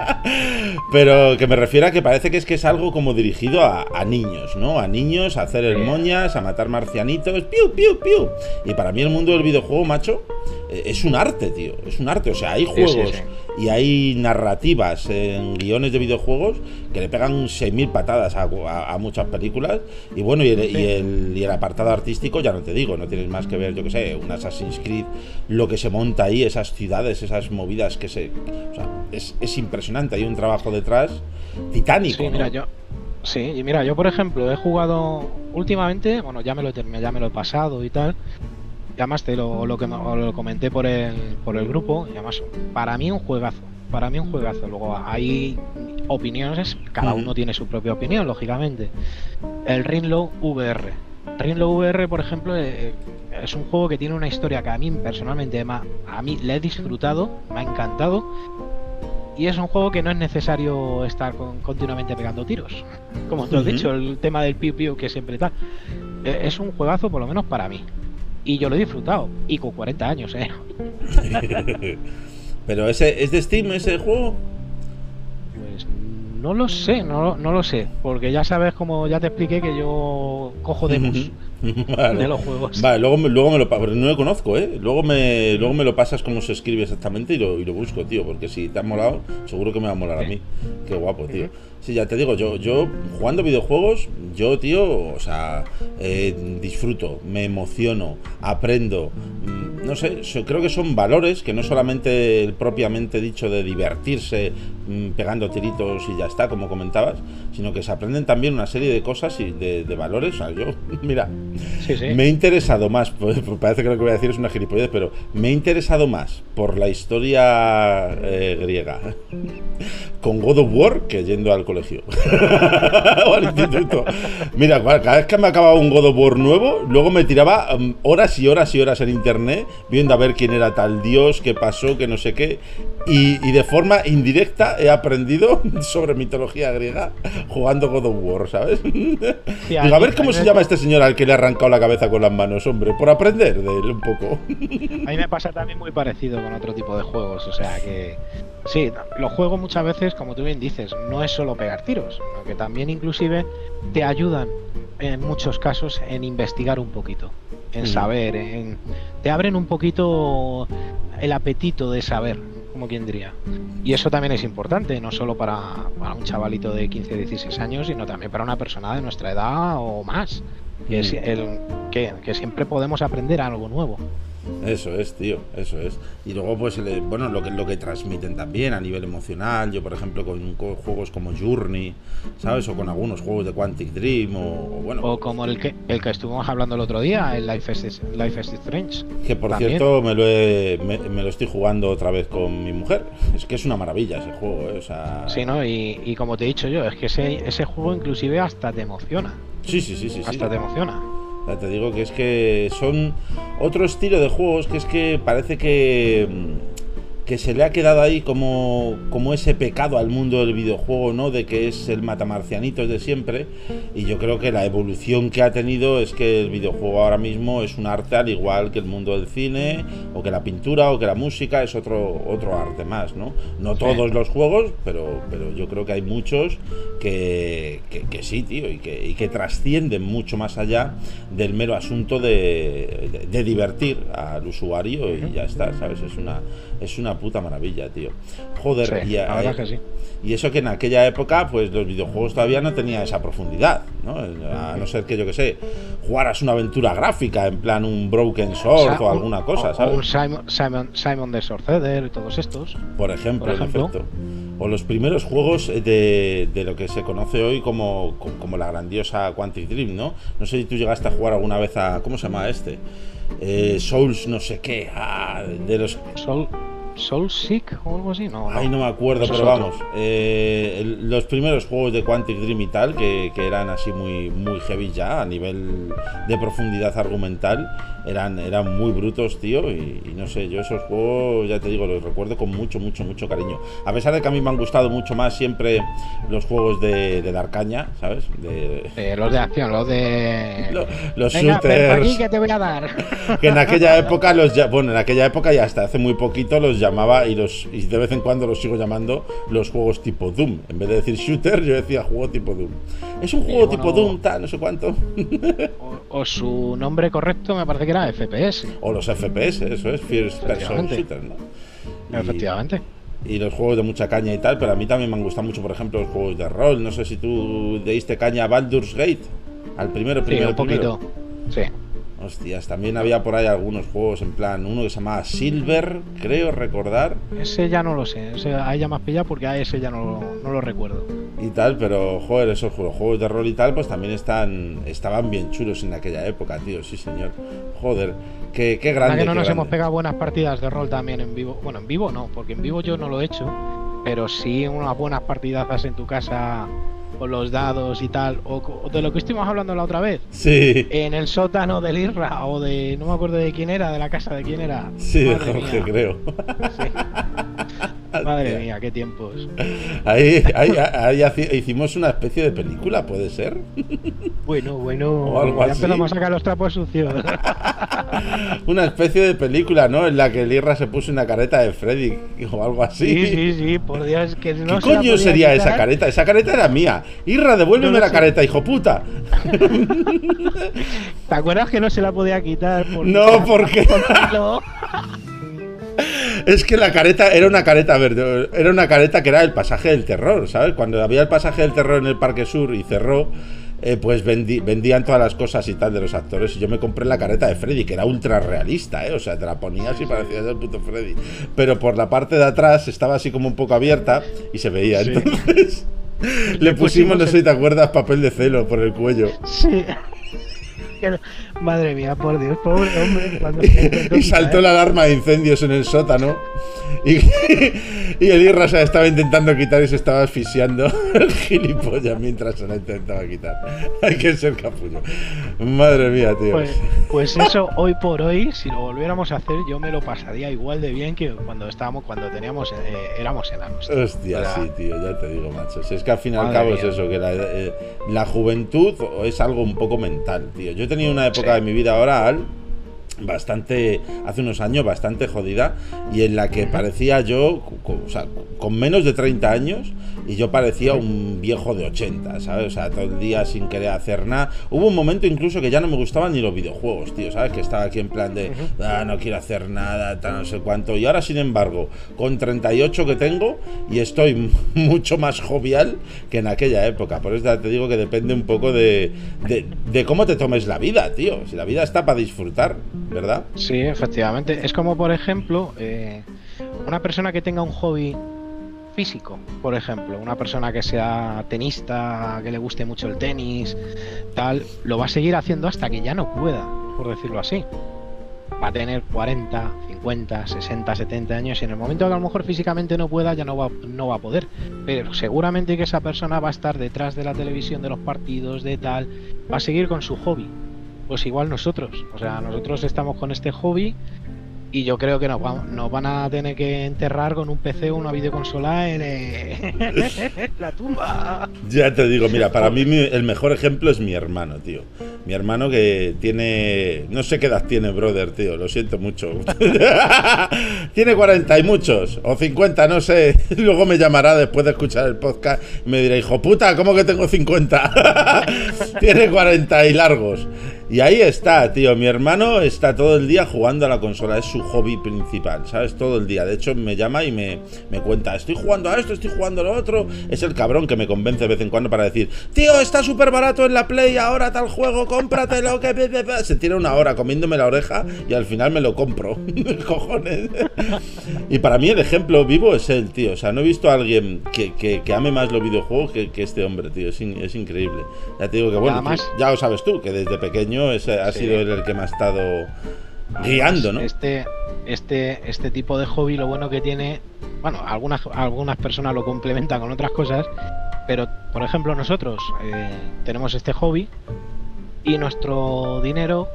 [laughs] pero que me refiero a que parece que es que es algo como dirigido a, niños, ¿no? A niños, a hacer el moñas, a matar marcianitos, piu, piu, piu. Y para mí el mundo del videojuego, macho, eh, es un arte, tío. Es un arte. O sea, hay juegos y hay narrativas en guiones de videojuegos que le pegan 6.000 patadas a, muchas películas. Y bueno, y el, y, el, apartado artístico, ya no te digo, no tienes más que ver, yo que sé, un Assassin's Creed, lo que se monta ahí, esas ciudades, esas movidas que se. O sea, es, es impresionante. Hay un trabajo detrás titánico. Sí, mira, yo. Sí, y mira, yo por ejemplo he jugado últimamente, bueno, ya me lo he ya me lo he pasado y tal, llamaste lo, lo que lo comenté por el, por el grupo, y además, para mí un juegazo, para mí un juegazo. Luego hay opiniones, cada uno tiene su propia opinión, lógicamente. El Rinlow VR. Rinlow VR, por ejemplo, eh, es un juego que tiene una historia que a mí personalmente a mí le he disfrutado, me ha encantado y es un juego que no es necesario estar continuamente pegando tiros. Como tú has dicho, el tema del piu piu que siempre está. E, es un juegazo, por lo menos para mí. Y yo lo he disfrutado. Y con 40 años, ¿eh? [laughs] Pero ese es de Steam ese juego. Pues no lo sé, no, no lo sé. Porque ya sabes, como ya te expliqué, que yo cojo [laughs] demos. de los juegos. Vale, luego, luego me lo no lo conozco, ¿eh? Luego me, luego me lo pasas como se escribe exactamente y lo, y lo busco, tío, porque si te ha molado, seguro que me va a molar a mí. Qué guapo, tío. Sí, ya te digo, yo, yo jugando videojuegos, yo, tío, o sea, eh, disfruto, me emociono, aprendo. Mm, no sé, creo que son valores que no solamente el propiamente dicho de divertirse mm, pegando tiritos y ya está, como comentabas, sino que se aprenden también una serie de cosas y de, valores. O sea, yo, [laughs] mira, me he interesado más, pues, [laughs] pues, parece que lo que voy a decir es una gilipollez, pero me he interesado más por la historia eh, griega [laughs] con God of War que yendo al colegio o [laughs] al instituto. Mira, cada vez que me acababa un God of War nuevo, luego me tiraba um, horas y horas y horas en internet viendo a ver quién era tal dios, qué pasó, qué no sé qué. Y, de forma indirecta he aprendido [laughs] sobre mitología griega jugando God of War, ¿sabes? a ver cómo se llama este señor al que le ha arrancado la cabeza con las manos, hombre, por aprender de él un poco. A mí me pasa también muy parecido con otro tipo de juegos, o sea que Sí, los juegos muchas veces, como tú bien dices, no es solo pegar tiros, sino que también inclusive te ayudan en muchos casos en investigar un poquito, en saber, en, te abren un poquito el apetito de saber, como quien diría. Y eso también es importante, no solo para, un chavalito de 15, 16 años, sino también para una persona de nuestra edad o más, que, es el, que, que siempre podemos aprender algo nuevo. Eso es, tío, eso es. Y luego, pues, bueno, lo que, lo que transmiten también a nivel emocional. Yo, por ejemplo, con, juegos como Journey, ¿sabes? O con algunos juegos de Quantic Dream, o, bueno. O como el que, el que estuvimos hablando el otro día, el Life is, Life is Strange. Que por cierto, me lo, me, lo estoy jugando otra vez con mi mujer. Es que es una maravilla ese juego, ¿eh? O sea... Sí, ¿no? Y, y como te he dicho yo, es que ese, ese juego inclusive hasta te emociona. Sí, sí, sí, sí. Hasta te emociona te digo que es que son otro estilo de juegos que es que parece que mm, que se le ha quedado ahí como, como ese pecado al mundo del videojuego, ¿no? De que es el matamarcianito de siempre. Y yo creo que la evolución que ha tenido es que el videojuego ahora mismo es un arte al igual que el mundo del cine, o que la pintura, o que la música, es otro, otro arte más, ¿no? No todos los juegos, pero, pero yo creo que hay muchos que, que, sí, tío, y que, y que trascienden mucho más allá del mero asunto de, de, divertir al usuario y ya está, ¿sabes? Es una, es una puta maravilla, tío. Joder, y, eso que en aquella época, pues los videojuegos todavía no tenían esa profundidad, ¿no? A no ser que, yo que sé, jugaras una aventura gráfica, en plan un Broken Sword o, alguna cosa, ¿sabes? un Simon, Simon, Simon de Sorceder y todos estos. Por ejemplo, en efecto. O los primeros juegos de, de, lo que se conoce hoy como, como la grandiosa Quantic Dream, ¿no? No sé si tú llegaste a jugar alguna vez a. ¿Cómo se llama este? Eh, Souls, no sé qué. Ah, de los. Soul, Soul Seek o algo así, no. Ay, no me acuerdo, pero vamos. Eh, los primeros juegos de Quantic Dream y tal, que, que, eran así muy, muy heavy ya, a nivel de profundidad argumental, eran, eran muy brutos, tío. Y, no sé, yo esos juegos, ya te digo, los recuerdo con mucho, mucho, mucho cariño. A pesar de que a mí me han gustado mucho más siempre los juegos de, de Darkaña, ¿sabes? De... los de acción, los de. los shooters. que te voy a dar. [laughs] que en aquella época, los bueno, en aquella época y hasta hace muy poquito los llamaba y los y de vez en cuando los sigo llamando los juegos tipo Doom. En vez de decir shooter, yo decía juego tipo Doom. Es un juego tipo Doom, tal, no sé cuánto. [laughs] o, su nombre correcto me parece que era FPS. O los FPS, eso es, First Person Shooter, ¿no? Efectivamente. Y los juegos de mucha caña y tal, pero a mí también me han gustado mucho, por ejemplo, los juegos de rol. No sé si tú le diste caña a Baldur's Gate, al primero, primero. Sí, un poquito. Sí. Hostias, también había por ahí algunos juegos en plan, uno que se llamaba Silver, creo recordar. Ese ya no lo sé, ese ahí ya más pillado porque a ese ya no, no, lo recuerdo. Y tal, pero joder, esos juegos, de rol y tal, pues también están estaban bien chulos en aquella época, tío, sí señor. Joder, qué, qué grande. que no nos hemos pegado buenas partidas de rol también en vivo. Bueno, en vivo no, porque en vivo yo no lo he hecho, pero sí unas buenas partidas en tu casa con los dados y tal, o, de lo que estuvimos hablando la otra vez. Sí. En el sótano del Irra, o de. No me acuerdo de quién era, de la casa de quién era. Sí, de Jorge, [laughs] creo. [laughs] Madre mía, qué tiempos. [laughs] Ahí, ahí, ahí hicimos una especie de película, ¿puede ser? [laughs] Bueno, bueno. O algo ya empezamos a sacar los trapos sucios. [laughs] una especie de película, ¿no? En la que el Irra se puso una careta de Freddy o algo así. Sí, sí, sí, por Dios, que no ¿Qué coño sería esa careta? Esa careta era mía. Irra, devuélveme la careta, hijo puta. ¿Te acuerdas que no se la podía quitar? no, porque. [laughs] Es que la careta era una careta verde, era una careta que era el pasaje del terror, ¿sabes? Cuando había el pasaje del terror en el Parque Sur y cerró, eh, pues vendían todas las cosas y tal de los actores. Y yo me compré la careta de Freddy, que era ultra realista, ¿eh? O sea, te la ponías y parecía el puto Freddy. Pero por la parte de atrás estaba así como un poco abierta y se veía. Entonces [laughs] le pusimos, no sé si te acuerdas, papel de celo por el cuello. Sí. Madre mía, por Dios, pobre hombre. [laughs] y saltó la alarma de incendios en el sótano. [laughs] Y, el Irra se estaba intentando quitar y se estaba asfixiando [laughs] el gilipollas mientras se la intentaba quitar. Hay que ser capullo. Madre mía, tío. Pues, pues, eso, hoy por hoy, si lo volviéramos a hacer, yo me lo pasaría igual de bien que cuando estábamos, cuando teníamos, eh, éramos enanos. Hostia, sí, tío, ya te digo, macho. Si es que al fin y al cabo es eso, que la, eh, la juventud es algo un poco mental, tío. Yo he tenido una época de mi vida oral bastante, hace unos años, bastante jodida y en la que parecía yo, o sea, con menos de 30 años y yo parecía un viejo de 80, ¿sabes? O sea, todo el día sin querer hacer nada. Hubo un momento incluso que ya no me gustaban ni los videojuegos, tío, ¿sabes? Que estaba aquí en plan de, ah, no quiero hacer nada, tal, no sé cuánto. Y ahora, sin embargo, con 38 que tengo y estoy [laughs] mucho más jovial que en aquella época. Por eso te digo que depende un poco de, de cómo te tomes la vida, tío. Si la vida está para disfrutar. ¿verdad? Sí, efectivamente. Es como, por ejemplo, eh, una persona que tenga un hobby físico, por ejemplo, una persona que sea tenista, que le guste mucho el tenis, tal, lo va a seguir haciendo hasta que ya no pueda, por decirlo así. Va a tener 40, 50, 60, 70 años y en el momento que a lo mejor físicamente no pueda ya no va, no va a poder. Pero seguramente que esa persona va a estar detrás de la televisión, de los partidos, de tal, va a seguir con su hobby pues igual nosotros. O sea, nosotros estamos con este hobby y yo creo que nos, van a tener que enterrar con un PC o una videoconsola en, eh, [laughs] la tumba. Ya te digo, mira, para mí el mejor ejemplo es mi hermano, tío. Mi hermano que tiene. No sé qué edad tiene, brother, tío. Lo siento mucho. [laughs] tiene 40 y muchos. O 50, no sé. [laughs] Luego me llamará después de escuchar el podcast y me dirá, hijo puta, ¿cómo que tengo 50? tiene 40 y largos. Y ahí está, tío. Mi hermano está todo el día jugando a la consola. Es su hobby principal, ¿sabes? Todo el día. De hecho, me llama y me, me cuenta, estoy jugando a esto, estoy jugando a lo otro. Es el cabrón que me convence de vez en cuando para decir, tío, está súper barato en la Play ahora tal juego, cómpratelo. Que... Se tira una hora comiéndome la oreja y al final me lo compro. [laughs] Cojones. y para mí el ejemplo vivo es él, tío. O sea, no he visto a alguien que, que, ame más los videojuegos que, que, este hombre, tío. Es, es increíble. Ya te digo que, bueno, ya lo sabes tú, que desde pequeño ese ha sido el que me ha estado guiando, ¿no? Este, este, este tipo de hobby, lo bueno que tiene, bueno, algunas, algunas personas lo complementan con otras cosas, pero por ejemplo nosotros eh, tenemos este hobby y nuestro dinero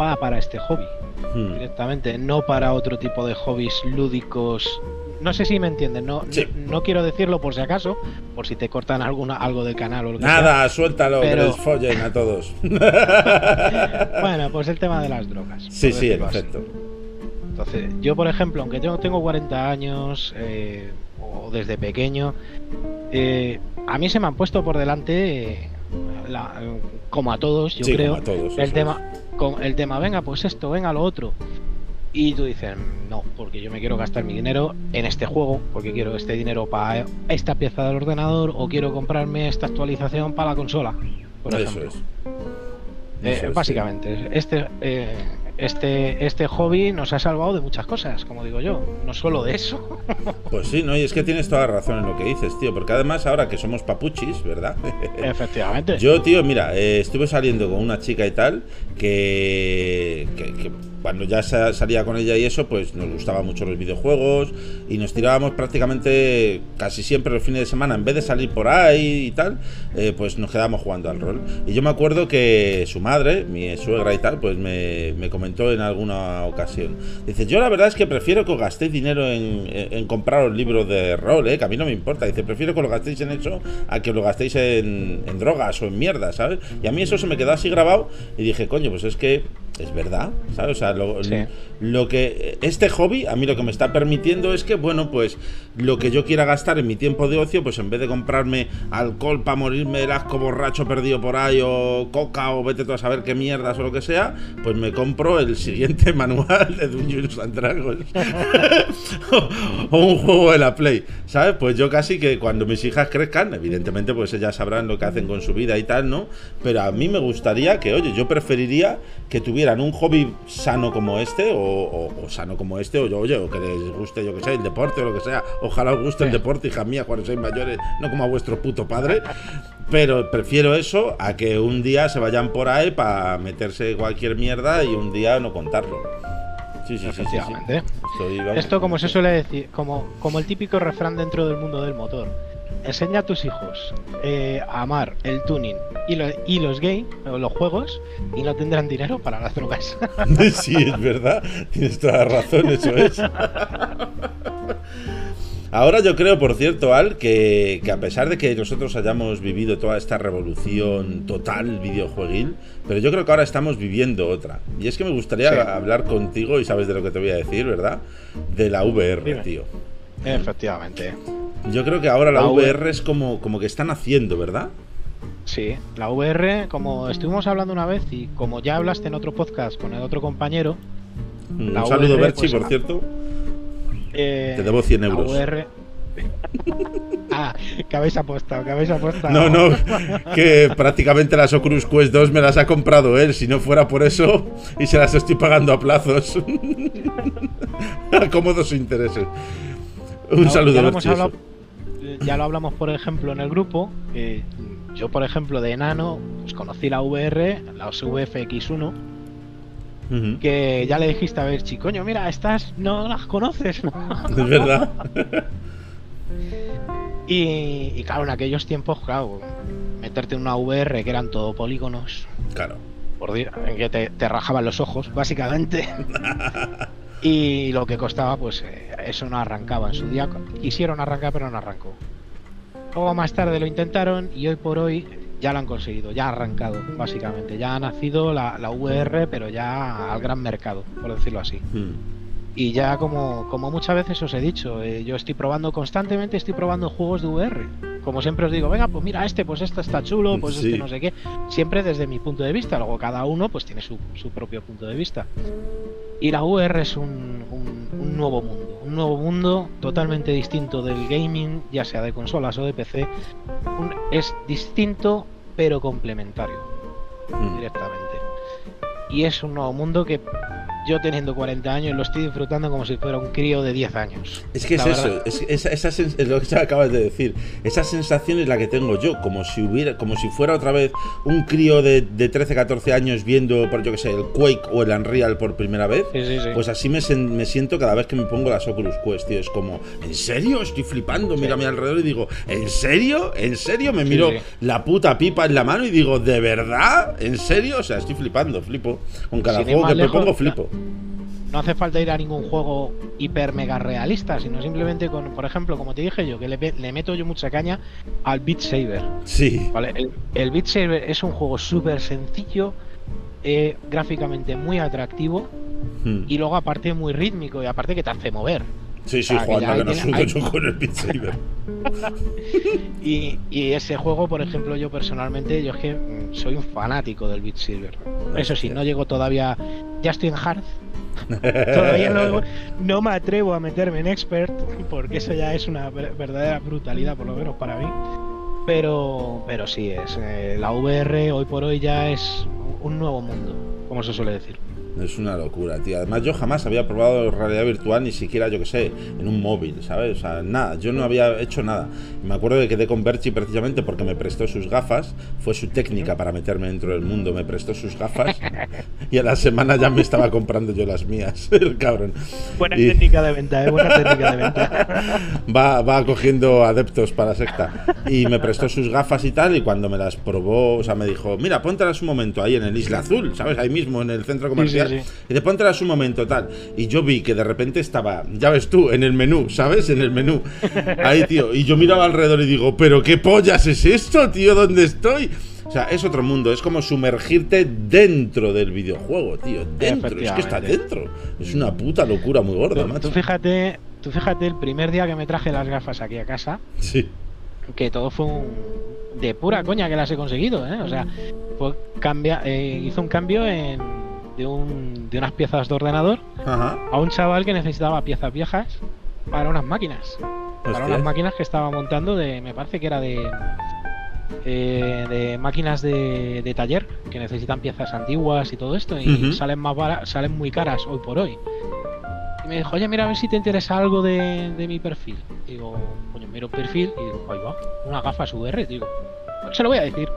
va para este hobby hmm. directamente, no para otro tipo de hobbies lúdicos no sé si me entienden, no, no, quiero decirlo por si acaso, por si te cortan alguna, algo del canal o lo que Nada, suéltalo, pero... que les follen a todos. [laughs] [laughs] bueno, pues el tema de las drogas. Sí, sí, perfecto. Entonces, yo por ejemplo, aunque tengo, tengo 40 años, eh, o desde pequeño, eh, a mí se me han puesto por delante, como a todos, yo creo, el tema, con el tema, venga, pues esto, venga lo otro. Y tú dices, no, porque yo me quiero gastar mi dinero en este juego, porque quiero este dinero para esta pieza del ordenador o quiero comprarme esta actualización para la consola. Por Eso eh, es. básicamente, este, eh, este, este hobby nos ha salvado de muchas cosas, como digo yo, no solo de eso. [laughs] Pues sí, no, y es que tienes toda la razón en lo que dices, tío, porque además ahora que somos papuchis, ¿verdad? [laughs] Efectivamente. Yo, tío, mira, eh, estuve saliendo con una chica y tal que, que cuando ya salía con ella y eso, pues nos gustaban mucho los videojuegos y nos tirábamos prácticamente casi siempre los fines de semana, en vez de salir por ahí y tal, eh, pues nos quedábamos jugando al rol. Y yo me acuerdo que su madre, mi suegra y tal, pues me, comentó en alguna ocasión. Dice, yo la verdad es que prefiero que os gastéis dinero en, en comprar los libros de rol, ¿eh? que a mí no me importa. Dice, prefiero que lo gastéis en eso a que lo gastéis en, en drogas o en mierda, ¿sabes? Y a mí eso se me quedó así grabado y dije, coño, pues es que es verdad, ¿sabes? O sea, lo, lo, que este hobby a mí lo que me está permitiendo es que, bueno, pues lo que yo quiera gastar en mi tiempo de ocio, pues en vez de comprarme alcohol para morirme el asco borracho perdido por ahí o coca o vete tú a saber qué mierdas o lo que sea, pues me compro el siguiente [laughs] manual de Dungeons and Dragons [laughs] o, un juego de la Play, ¿sabes? Pues yo casi que cuando mis hijas crezcan, evidentemente pues ellas sabrán lo que hacen con su vida y tal, ¿no? Pero a mí me gustaría que, oye, yo preferiría que tuvieran un hobby sano como este o, sano como este o yo, oye, o que les guste, yo que sé, el deporte o lo que sea, Ojalá os guste el deporte, hija mía, cuando sois mayores, no como a vuestro puto padre. Pero prefiero eso a que un día se vayan por ahí para meterse cualquier mierda y un día no contarlo. Sí, sí, sí, sí, Esto, como se suele decir, como, como el típico refrán dentro del mundo del motor. Enseña a tus hijos eh, a amar el tuning y, y los o los juegos y no tendrán dinero para las drogas. [laughs] sí, es verdad. Tienes toda la razón, eso es. Ahora yo creo, por cierto, Al, que, a pesar de que nosotros hayamos vivido toda esta revolución total videojueguil, pero yo creo que ahora estamos viviendo otra. Y es que me gustaría hablar contigo, y sabes de lo que te voy a decir, ¿verdad? De la VR, tío. Efectivamente. Yo creo que ahora la, VR, es como, como que están haciendo, ¿verdad? Sí, la VR, como estuvimos hablando una vez y como ya hablaste en otro podcast con el otro compañero. Un saludo, Berchi, pues, por cierto. Eh, Te debo 100 euros. [laughs] ah, que habéis apostado, que habéis apostado. No, no, que prácticamente las Oculus Quest 2 me las ha comprado él. Si no fuera por eso, y se las estoy pagando a plazos. [laughs] a cómodos intereses. Un saludo, lo, ya lo hablamos, por ejemplo, en el grupo. yo, por ejemplo, de enano, pues conocí la VR, la VFX1 que ya le dijiste a ver, coño, mira, estas no las conoces. ¿no? [laughs] Es verdad. [laughs] y, claro, en aquellos tiempos, claro, meterte en una VR que eran todo polígonos. Claro. Por en que te, rajaban los ojos, básicamente. [laughs] y lo que costaba, pues eh, eso no arrancaba. En su día quisieron arrancar, pero no arrancó. Luego más tarde lo intentaron y hoy por hoy ya lo han conseguido, ya ha arrancado, básicamente. Ya ha nacido la, VR, pero ya al gran mercado, por decirlo así. Hmm. Y ya como, como muchas veces os he dicho, eh, yo estoy probando constantemente, estoy probando juegos de VR. Como siempre os digo, venga, pues mira este, pues este está chulo, pues este no sé qué. Siempre desde mi punto de vista, luego cada uno pues tiene su, su propio punto de vista. Y la VR es un, un, nuevo mundo, un nuevo mundo totalmente distinto del gaming, ya sea de consolas o de PC. es distinto pero complementario mm. directamente. Y es un nuevo mundo que yo teniendo 40 años lo estoy disfrutando como si fuera un crío de 10 años. Es que es eso, es, esa, es lo que acabas de decir. Esa sensación es la que tengo yo, como si hubiera, como si fuera otra vez un crío de, de 13, 14 años viendo, por yo que sé, el Quake o el Unreal por primera vez. Pues así me, me, siento cada vez que me pongo las Oculus Quest, tío. Es como, ¿en serio? Estoy flipando, mira a mi alrededor y digo, ¿en serio? ¿En serio? Me miro la puta pipa en la mano y digo, ¿de verdad? ¿En serio? O sea, estoy flipando, flipo. Con cada juego que me pongo, flipo no hace falta ir a ningún juego hiper mega realista, sino simplemente con, por ejemplo, como te dije yo, que le, meto yo mucha caña al Beat Saber. Sí. El, Beat Saber es un juego súper sencillo, eh, gráficamente muy atractivo hmm. y luego aparte muy rítmico y aparte que te hace mover. Sí, sí, Juan, que, no subo yo con el Beat Saber. [laughs] y, y, ese juego, por ejemplo, yo personalmente, yo es que mm, soy un fanático del Beat Saber. Eso sí, no llego todavía, ya estoy en hard, [laughs] Todavía no, me atrevo a meterme en expert porque eso ya es una verdadera brutalidad, por lo menos para mí. Pero, pero sí, es eh, la VR hoy por hoy ya es un nuevo mundo, como se suele decir. Es una locura, tío. Además, yo jamás había probado realidad virtual, ni siquiera, yo que sé, en un móvil, ¿sabes? O sea, nada, yo no había hecho nada. Me acuerdo que quedé con Berchi precisamente porque me prestó sus gafas, fue su técnica para meterme dentro del mundo, me prestó sus gafas y a la semana ya me estaba comprando yo las mías, [laughs] el cabrón. Buena técnica de venta, ¿eh? Buena técnica de venta. [laughs] va, va cogiendo adeptos para secta. Y me prestó sus gafas y tal, y cuando me las probó, o sea, me dijo, mira, póntelas un momento ahí en el Isla Azul, ¿sabes? Ahí mismo, en el centro comercial. Y de póntelas un momento, tal. Y yo vi que de repente estaba, ya ves tú, en el menú, ¿sabes? En el menú. [laughs] Ahí, tío. Y yo miraba alrededor y digo, ¿pero qué pollas es esto, tío? ¿Dónde estoy? O sea, es otro mundo, es como sumergirte dentro del videojuego, tío. Dentro, es que está dentro. Es una puta locura muy gorda, macho. Tú fíjate, tú fíjate el primer día que me traje las gafas aquí a casa. Sí. Que todo fue un, de pura coña que las he conseguido, ¿eh? O sea, fue cambia, eh, hizo un cambio en de, un, de unas piezas de ordenador a un chaval que necesitaba piezas viejas para unas máquinas. Para unas máquinas que estaba montando de, me parece que era de, eh, de máquinas de, de, taller que necesitan piezas antiguas y todo esto y salen más salen muy caras hoy por hoy. Y me dijo, oye, mira a ver si te interesa algo de, de mi perfil. Digo, coño, miro perfil y digo, ahí va, una gafas VR, digo, se lo voy a decir.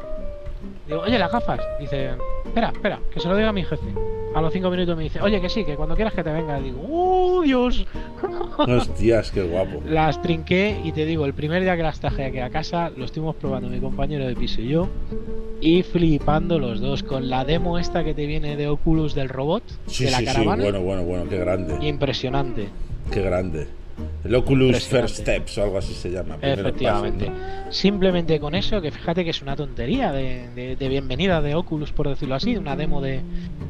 Digo, oye, las gafas. Dice, espera, espera, que se lo diga a mi jefe. A los cinco minutos me dice, oye, que sí, que cuando quieras que te venga. digo, ¡uh, Dios! [laughs] Hostias, qué guapo. Las trinqué y te digo, el primer día que las traje aquí a casa, lo estuvimos probando mi compañero de piso y yo. Y flipando los dos con la demo esta que te viene de Oculus del robot, sí, de la sí, caravana. Sí, bueno, bueno, bueno, qué grande. Impresionante. Qué grande. El Oculus First Steps o algo así se llama. Efectivamente. Simplemente con eso, que fíjate que es una tontería de, de, bienvenida de Oculus, por decirlo así, una demo de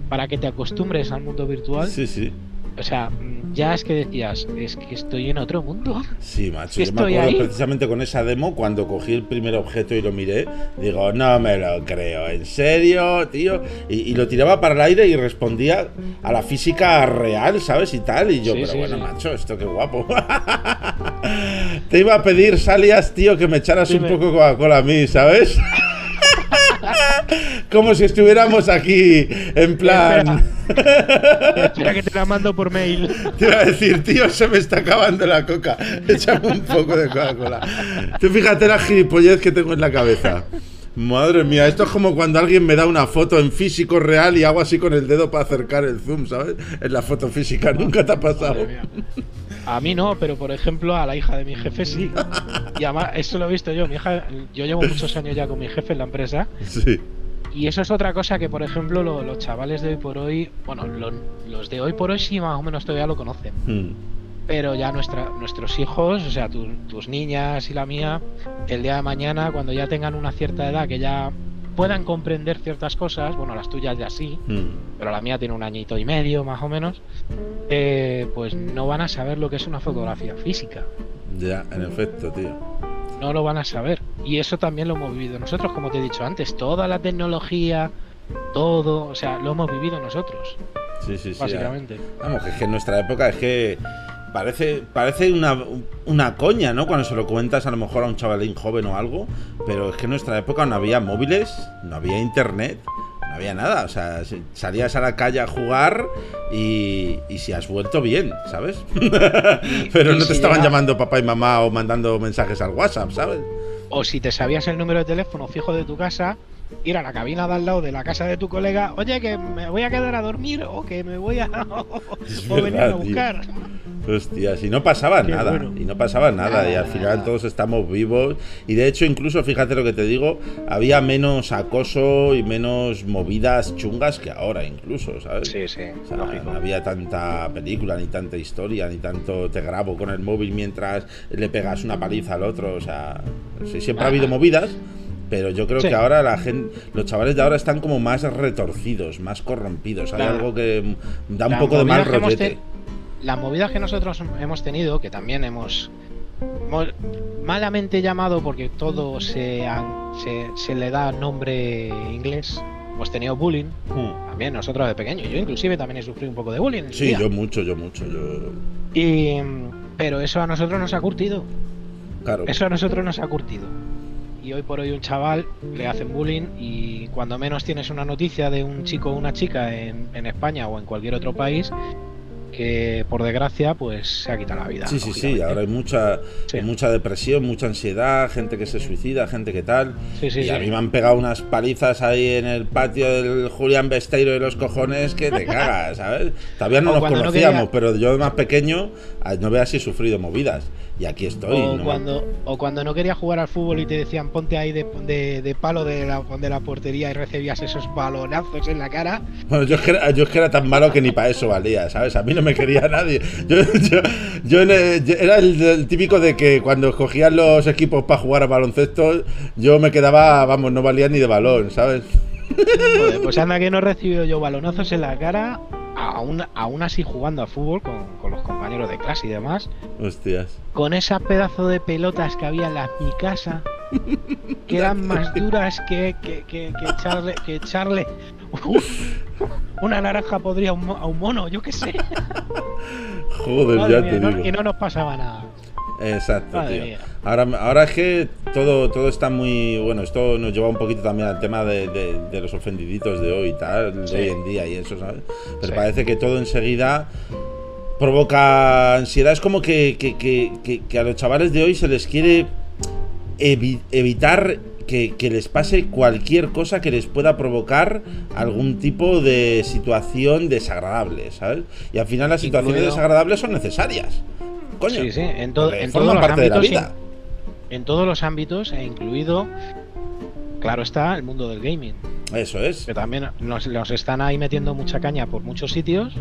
para que te acostumbres al mundo virtual. Sí, sí. O sea, ya es que decías, es que estoy en otro mundo. Sí, macho. Yo me acuerdo ahí? precisamente con esa demo, cuando cogí el primer objeto y lo miré, digo, no me lo creo, ¿en serio, tío? Y, lo tiraba para el aire y respondía a la física real, ¿sabes? Y tal. Y yo, sí, pero sí, bueno, sí. macho, esto qué guapo. [laughs] Te iba a pedir, Salias, tío, que me echaras Dime. un poco Coca-Cola a mí, ¿sabes? [laughs] [laughs] Como si estuviéramos aquí, en plan. Espera que te la mando por mail. [laughs] Te iba a decir, tío, se me está acabando la coca. Échame un poco de Coca-Cola. Tú fíjate la gilipollez que tengo en la cabeza. Madre mía, esto es como cuando alguien me da una foto en físico real y hago así con el dedo para acercar el zoom, ¿sabes? En la foto física, nunca te ha pasado. A mí no, pero por ejemplo a la hija de mi jefe sí. Y además, eso lo he visto yo. Mi hija, yo llevo muchos años ya con mi jefe en la empresa. Sí. Y eso es otra cosa que, por ejemplo, lo, los chavales de hoy por hoy, bueno, lo, los de hoy por hoy sí más o menos todavía lo conocen. Hmm. Pero ya nuestra, nuestros hijos, o sea, tu, tus niñas y la mía, el día de mañana, cuando ya tengan una cierta edad, que ya puedan comprender ciertas cosas, bueno, las tuyas ya sí, Hmm. pero la mía tiene un añito y medio más o menos, eh, pues no van a saber lo que es una fotografía física. Ya, en efecto, tío. No lo van a saber. Y eso también lo hemos vivido nosotros, como te he dicho antes. Toda la tecnología, todo, o sea, lo hemos vivido nosotros, Sí, sí, sí. básicamente. Vamos, que es que en nuestra época es que parece, parece una, una coña, ¿no? Cuando se lo cuentas a lo mejor a un chavalín joven o algo, pero es que en nuestra época no había móviles, no había internet, había nada. O sea, salías a la calle a jugar y, y si has vuelto bien, ¿sabes? [laughs] pero no te estaban llamando papá y mamá o mandando mensajes al WhatsApp, ¿sabes? O si te sabías el número de teléfono fijo de tu casa, ir a la cabina de al lado de la casa de tu colega, oye, que me voy a quedar a dormir o que me voy a. [laughs] O [laughs] venir a tío. buscar. Hostias, y no pasaba Qué nada, bueno. y no pasaba nada, Nada, y al nada, final todos estamos vivos, y de hecho incluso, fíjate lo que te digo, había menos acoso y menos movidas chungas que ahora incluso, ¿sabes? Sí, sí, O sea, no había tanta película, ni tanta historia, ni tanto te grabo con el móvil mientras le pegas una paliza al otro, o sea, sí, siempre ha habido movidas, pero yo creo Sí. que ahora la gente, los chavales de ahora están como más retorcidos, más corrompidos, hay La- algo que da un poco de mal rollete. te- Las movidas que nosotros hemos tenido, que también hemos, hemos malamente llamado porque todo se, han- se, se le da nombre inglés, hemos tenido bullying, Hmm. también nosotros de pequeño. Yo inclusive también he sufrido un poco de bullying. Sí, día. yo mucho, yo mucho, yo... Y, pero eso a nosotros nos ha curtido. Claro. Eso a nosotros nos ha curtido. Y hoy por hoy un chaval le hacen bullying y cuando menos tienes una noticia de un chico o una chica en, en España o en cualquier otro país, que por desgracia pues se ha quitado la vida. Sí, sí, sí, ahora hay mucha, mucha depresión, mucha ansiedad, gente que se suicida, gente que tal. Sí, sí, y a mí me han pegado unas palizas ahí en el patio del Julián Besteiro de los cojones que te cagas, ¿sabes? [laughs] Todavía no nos conocíamos, pero yo de más pequeño no veas si he sufrido movidas. Y aquí estoy. O, cuando, o cuando no querías jugar al fútbol y te decían ponte ahí de, de, palo de la, de la portería y recibías esos balonazos en la cara. Bueno, yo es que, era, yo es que era tan malo que ni para eso valía, ¿sabes? A mí no me quería nadie. Yo, yo, era el, típico de que cuando escogían los equipos para jugar a baloncesto, yo me quedaba, vamos, no valía ni de balón, ¿sabes? Joder, pues anda que no he recibido yo balonazos en la cara aún, aún así jugando a fútbol con, los compañeros de clase y demás. Hostias. Con esa pedazo de pelotas que había en la, mi casa, [laughs] que eran más duras que, que, que, echarle, que echarle una naranja podría a un, mono, yo qué sé. [laughs] Joder, ya te digo. Y no nos pasaba nada. Exacto, tío. Ahora, ahora es que todo, todo está muy. Bueno, esto nos lleva un poquito también al tema de, los ofendiditos de hoy y tal, de hoy en día y eso, ¿sabes? Pero parece que todo enseguida provoca ansiedad. Es como que, que, a los chavales de hoy se les quiere evitar que, les pase cualquier cosa que les pueda provocar algún tipo de situación desagradable, ¿sabes? Y al final las situaciones desagradables son necesarias. Sí, sí, en, todos los ámbitos. En todos los ámbitos, e incluido, claro está, el mundo del gaming. Eso es. Que también nos, están ahí metiendo mucha caña por muchos sitios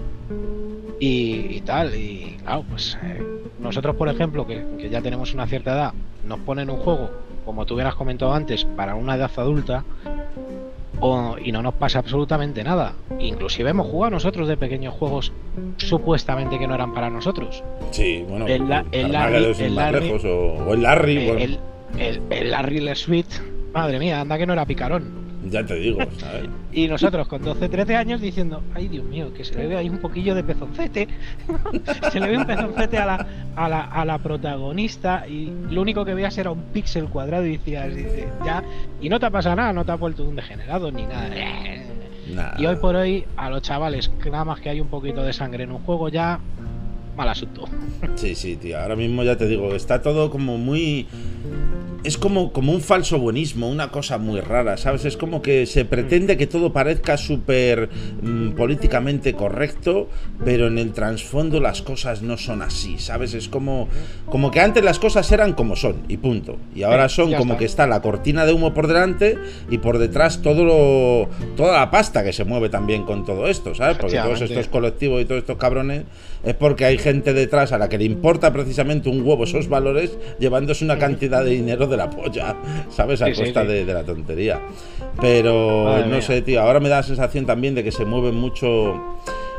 y, tal. Y claro, pues eh, nosotros, por ejemplo, que, que, ya tenemos una cierta edad, nos ponen un juego, como tú hubieras comentado antes, para una edad adulta y no nos pasa absolutamente nada. Inclusive hemos jugado nosotros de pequeños juegos supuestamente que no eran para nosotros. Sí, bueno, el, el, Larry, el Larry, o, el Larry, el, el, el Larry Le Suite, madre mía, anda que no era picarón. Ya te digo, [laughs] y nosotros con 12, 13 años diciendo, ay Dios mío, que se le ve ahí un poquillo de pezoncete. [laughs] se le ve un pezoncete a la, a la, a la protagonista y lo único que veías era un píxel cuadrado y decías, ya, y no te ha pasado nada, no te ha vuelto un degenerado ni nada. Y hoy por hoy, a los chavales, nada más que hay un poquito de sangre en un juego, ya mal asunto. Sí, sí, tío. Ahora mismo ya te digo, está todo como muy es como, como un falso buenismo, una cosa muy rara, ¿sabes? Es como que se pretende que todo parezca súper mm, políticamente correcto, pero en el trasfondo las cosas no son así, ¿sabes? Es como, como que antes las cosas eran como son, y punto. Y ahora son como que está la cortina de humo por delante y por detrás todo lo, toda la pasta que se mueve también con todo esto, ¿sabes? Porque todos estos colectivos y todos estos cabrones es porque hay gente detrás a la que le importa precisamente un huevo esos valores llevándose una cantidad de dinero de la polla, ¿sabes? A costa De, la tontería. Pero no sé, tío, ahora me da la sensación también de que se mueve mucho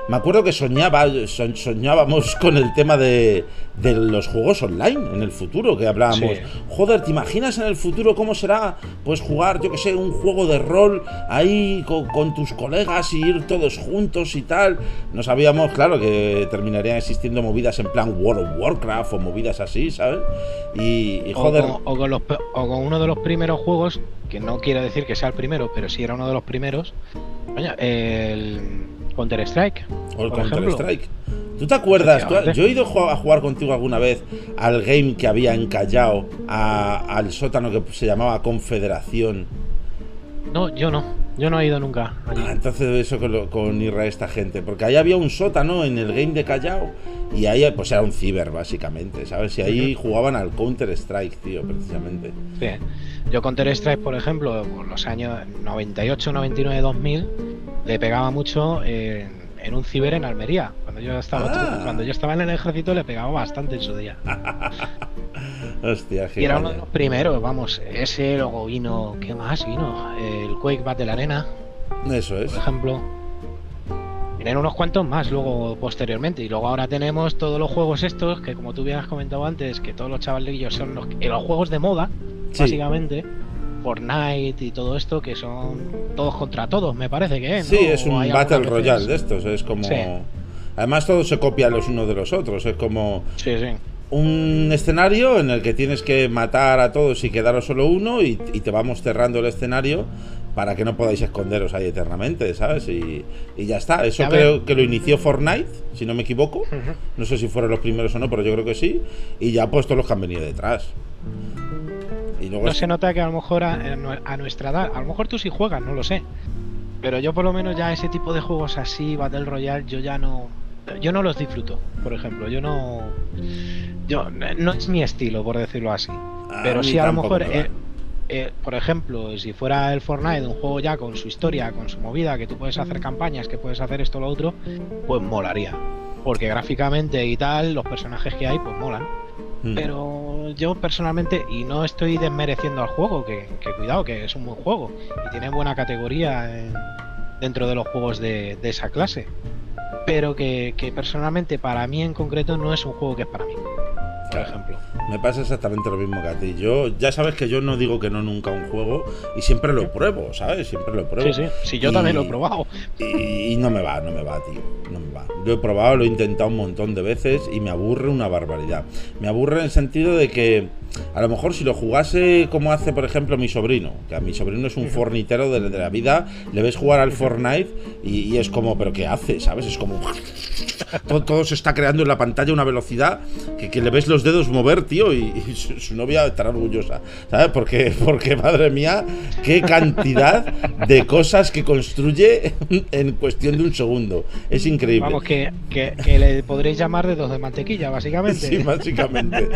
me acuerdo que soñaba, soñábamos con el tema de, los juegos online en el futuro, que hablábamos. Joder, ¿te imaginas en el futuro cómo será pues jugar, yo que sé, un juego de rol ahí con, tus colegas y ir todos juntos y tal? No sabíamos, claro, que terminarían existiendo movidas en plan World of Warcraft o movidas así, ¿sabes? Y, joder. O con, o con uno de los primeros juegos, que no quiero decir que sea el primero, pero sí era uno de los primeros. el Counter Strike. O Counter Strike. ¿Tú te acuerdas? yo he ido a jugar contigo alguna vez al game que había encallado al sótano que se llamaba Confederación. No, yo no. Yo no he ido nunca. Ah, entonces eso con, con esta gente. Porque ahí había un sótano en el game de Callao. Y ahí pues era un ciber, básicamente. ¿Sabes? Y ahí jugaban al Counter Strike, tío, precisamente. Sí. Yo Counter Strike, por ejemplo, por los años 98, 99, 2000, le pegaba mucho en, un ciber en Almería. Cuando yo estaba ah. cuando yo estaba en el ejército le pegaba bastante en su día. [laughs] Hostia, y era uno de los primeros, vamos, ese, luego vino, ¿qué más vino? El Quake Battle Arena. Eso es. Por ejemplo. Vienen unos cuantos más luego posteriormente. Y luego ahora tenemos todos los juegos estos, que como tú habías comentado antes, que todos los chavalillos son los, los juegos de moda, básicamente. Fortnite y todo esto, que son todos contra todos, me parece que es. Sí, es un Battle Royale de estos, es como... Además todos se copian los unos de los otros, es como... Sí, sí un escenario en el que tienes que matar a todos y quedaros solo uno y, te vamos cerrando el escenario para que no podáis esconderos ahí eternamente, ¿sabes? Y, ya está. Eso creo que lo inició Fortnite, si no me equivoco. No sé si fueron los primeros o no, pero yo creo que sí. Y ya ha puesto los que han venido detrás. Y luego no se nota que a lo mejor a, a, nuestra edad, a lo mejor tú sí juegas, no lo sé. Pero yo por lo menos ya ese tipo de juegos así, Battle Royale, yo ya no yo no los disfruto, por ejemplo. Yo no. Yo, no es mi estilo, por decirlo así. Pero sí, a lo mejor. Eh, eh, por ejemplo, si fuera el Fortnite, un juego ya con su historia, con su movida, que tú puedes hacer campañas, que puedes hacer esto o lo otro, pues molaría. Porque gráficamente y tal, los personajes que hay, pues molan. Hmm. Pero yo personalmente, y no estoy desmereciendo al juego, que, cuidado, que es un buen juego y tiene buena categoría dentro de los juegos de esa clase pero que, personalmente para mí en concreto no es un juego que es para mí, por ejemplo. Me pasa exactamente lo mismo que a ti. Yo, ya sabes que yo no digo que no nunca un juego y siempre lo pruebo, ¿sabes? Siempre lo pruebo. Sí, sí, sí yo también lo he probado. Y, no me va, no me va, tío. No me va. Lo he probado, lo he intentado un montón de veces y me aburre una barbaridad. Me aburre en el sentido de que a lo mejor si lo jugase como hace, por ejemplo, mi sobrino, que a mi sobrino es un fornitero de, la vida, le ves jugar al Fortnite y, es como, ¿pero qué hace? ¿Sabes? Es como. [laughs] todo, se está creando en la pantalla una velocidad que, le ves los dedos mover, tío, y, su, novia estará orgullosa, ¿sabes? Porque, porque, madre mía, qué cantidad de cosas que construye en cuestión de un segundo. Es increíble. Vamos, que, le podréis llamar dedos de mantequilla, básicamente. Sí, básicamente.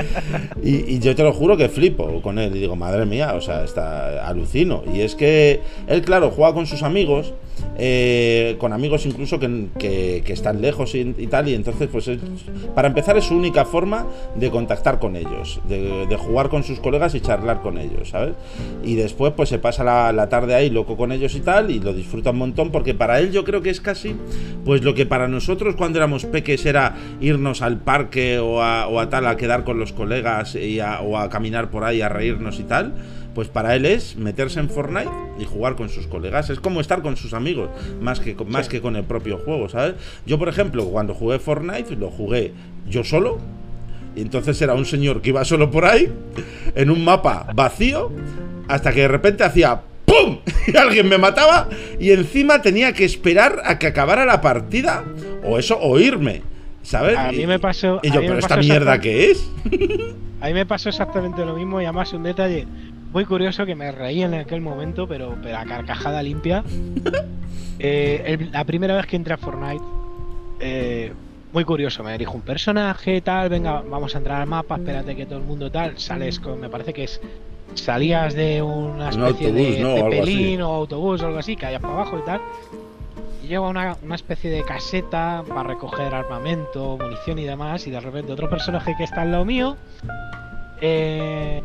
Y, y yo te lo juro que flipo con él y digo, madre mía, o sea, está alucino. Y es que él, claro, juega con sus amigos, eh, con amigos incluso que, están lejos y, tal, y entonces, pues, para empezar, es su única forma de contactar con ellos, de, jugar con sus colegas y charlar con ellos, ¿sabes? Y después, pues, se pasa la, tarde ahí loco con ellos y tal, y lo disfruta un montón, porque para él yo creo que es casi, pues, lo que para nosotros cuando éramos peques era irnos al parque o a, tal, a quedar con los colegas y o a caminar por ahí, a reírnos y tal, pues para él es meterse en Fortnite y jugar con sus colegas. Es como estar con sus amigos, más que, más que con el propio juego, ¿sabes? Yo, por ejemplo, cuando jugué Fortnite, lo jugué yo solo. Y entonces era un señor que iba solo por ahí, en un mapa vacío, hasta que de repente hacía ¡Pum! [laughs] Y alguien me mataba y encima tenía que esperar a que acabara la partida o eso, o irme. ¿Sabes? A mí me pasó. Y yo, pero esta mierda que es. [laughs] A mí me pasó exactamente lo mismo y además un detalle muy curioso que me reí en aquel momento, pero, pero a carcajada limpia. [laughs] Eh, la primera vez que entré a Fortnite, eh, muy curioso, me dijo un personaje, tal, venga, vamos a entrar al mapa, espérate que todo el mundo tal, sales con, me parece que es, salías de una especie de pelín o autobús o algo así, que hayas para abajo y tal, lleva una, una, especie de caseta para recoger armamento, munición y demás, y de repente otro personaje que está al lado mío, eh,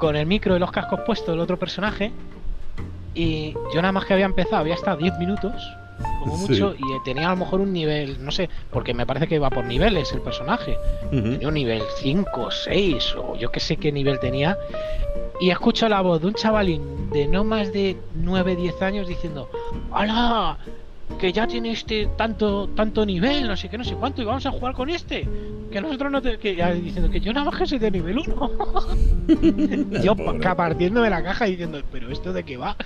con el micro y los cascos puestos, el otro personaje, y yo nada más que había empezado, había estado 10 minutos, como mucho, y tenía a lo mejor un nivel, no sé, porque me parece que va por niveles el personaje, tenía un nivel 5, 6, o yo que sé qué nivel tenía, y escucho la voz de un chavalín de no más de 9, 10 años diciendo, ¡Hola! Que ya tiene este tanto tanto nivel, no sé qué, no sé cuánto, y vamos a jugar con este. Que nosotros no te, que, diciendo que yo nada más que soy de nivel 1. [laughs] yo partiendo de la caja diciendo, pero esto de qué va.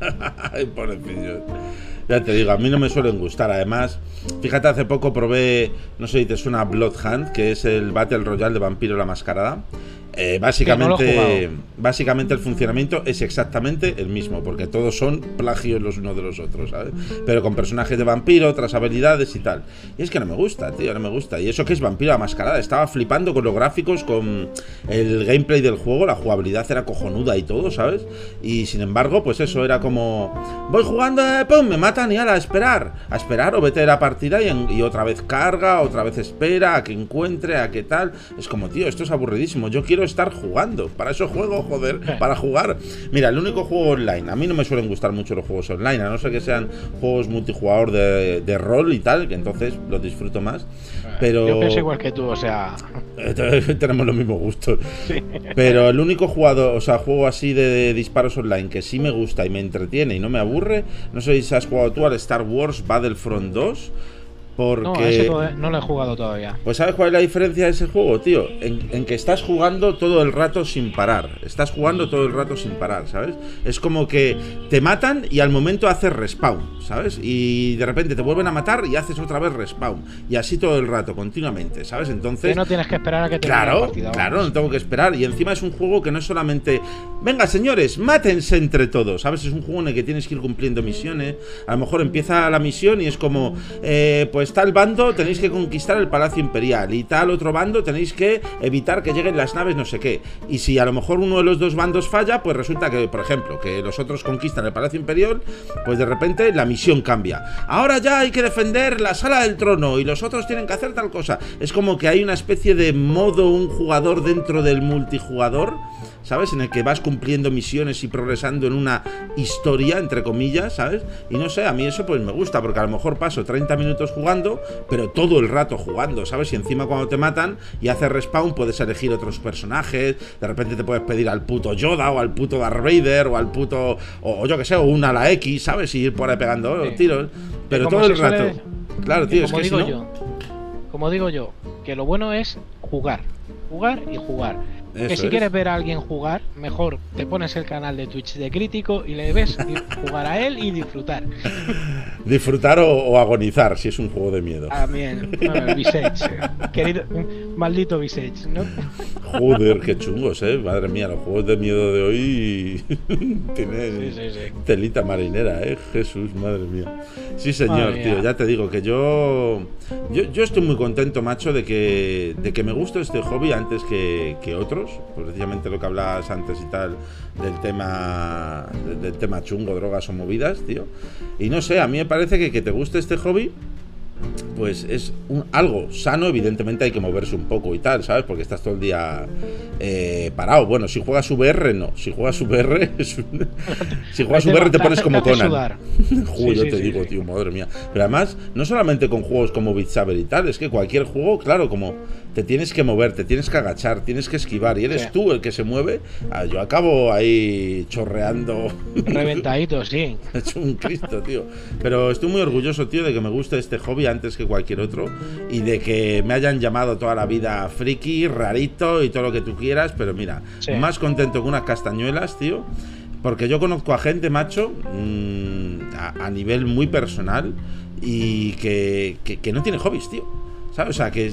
[laughs] Ay, pobrecillo. Ya te digo, a mí no me suelen gustar. Además, fíjate, hace poco probé, no sé si te suena Bloodhunt, que es el Battle Royale de Vampiro la Mascarada. Eh, básicamente, básicamente el funcionamiento es exactamente el mismo, porque todos son plagios los unos de los otros, ¿sabes? Pero con personajes de vampiro, otras habilidades y tal. Y es que no me gusta, tío, no me gusta. Y eso que es vampiro a mascarada. Estaba flipando con los gráficos, con el gameplay del juego, la jugabilidad era cojonuda y todo, ¿sabes? Y sin embargo, pues eso era como. Voy jugando, eh, pum, me matan y a esperar. A esperar o vete a la partida y, y otra vez carga, otra vez espera a que encuentre, a qué tal. Es como, tío, esto es aburridísimo. Yo quiero estar jugando. Para eso juego, joder, para jugar. Mira, el único juego online, a mí no me suelen gustar mucho los juegos online, a no ser que sean juegos multijugador de, rol y tal, que entonces los disfruto más. Pero... Yo pienso igual que tú, o sea... [laughs] Tenemos los mismos gustos. Pero el único jugador, o sea, juego así de, disparos online que sí me gusta y me entretiene y no me aburre, no sé si has jugado tú al Star Wars Battlefront 2 Porque... No, no lo he jugado todavía. Pues ¿sabes cuál es la diferencia de ese juego, tío? En, que estás jugando todo el rato sin parar. Estás jugando todo el rato sin parar, ¿sabes? Es como que te matan y al momento haces respawn, ¿sabes? Y de repente te vuelven a matar y haces otra vez respawn. Y así todo el rato, continuamente, ¿sabes? Entonces... Que no tienes que esperar a que te Claro, claro, no tengo que esperar. Y encima es un juego que no es solamente... Venga, señores, mátense entre todos, ¿sabes? Es un juego en el que tienes que ir cumpliendo misiones. A lo mejor empieza la misión y es como... Eh, pues tal bando tenéis que conquistar el Palacio Imperial y tal otro bando tenéis que evitar que lleguen las naves no sé qué. Y si a lo mejor uno de los dos bandos falla, pues resulta que, por ejemplo, que los otros conquistan el Palacio Imperial, pues de repente la misión cambia. Ahora ya hay que defender la sala del trono y los otros tienen que hacer tal cosa. Es como que hay una especie de modo un jugador dentro del multijugador ¿sabes? En el que vas cumpliendo misiones y progresando en una historia, entre comillas, ¿sabes? Y no sé, a mí eso pues me gusta, porque a lo mejor paso 30 minutos jugando, pero todo el rato jugando, ¿sabes? Y encima cuando te matan y haces respawn puedes elegir otros personajes, de repente te puedes pedir al puto Yoda o al puto Darth Vader o al puto, o, yo que sé, o una a la X, ¿sabes? Y ir por ahí pegando tiros, pero todo el rato. Claro, tío, es que digo yo, como digo yo, que lo bueno es jugar, jugar y jugar que si quieres ver a alguien jugar, mejor te pones el canal de Twitch de Crítico y le ves [laughs] jugar a él y disfrutar. disfrutar o, agonizar, si es un juego de miedo. También, bueno, Visage, querido, maldito Visage, ¿no? Joder, qué chungos, ¿eh? Madre mía, los juegos de miedo de hoy [laughs] tienen telita marinera, ¿eh? Jesús, madre mía. Sí, señor, tío, ya te digo que yo, yo, estoy muy contento, macho, de que, de que me guste este hobby antes que, que otros pues precisamente lo que hablabas antes y tal del tema del tema chungo, drogas o movidas, tío. Y no sé, a mí me parece que que te guste este hobby pues es algo sano, evidentemente hay que moverse un poco y tal, ¿sabes? Porque estás todo el día eh, parado. Bueno, si juegas VR, no. Si juegas VR, [laughs] si juegas VR te pones como Conan. [laughs] yo te digo, tío, madre mía. Pero además, no solamente con juegos como Beat Saber y tal, es que cualquier juego, claro, como te tienes que mover, te tienes que agachar, tienes que esquivar y eres tú el que se mueve, ah, yo acabo ahí chorreando. Reventadito, sí. [laughs] He hecho un Cristo, tío. Pero estoy muy orgulloso, tío, de que me guste este hobby antes que cualquier otro y de que me hayan llamado toda la vida friki, rarito y todo lo que tú quieras, pero mira, más contento que unas castañuelas, tío. Porque yo conozco a gente, macho, mm, a, nivel muy personal y que, que, que no tiene hobbies, tío. ¿Sabes? O sea, que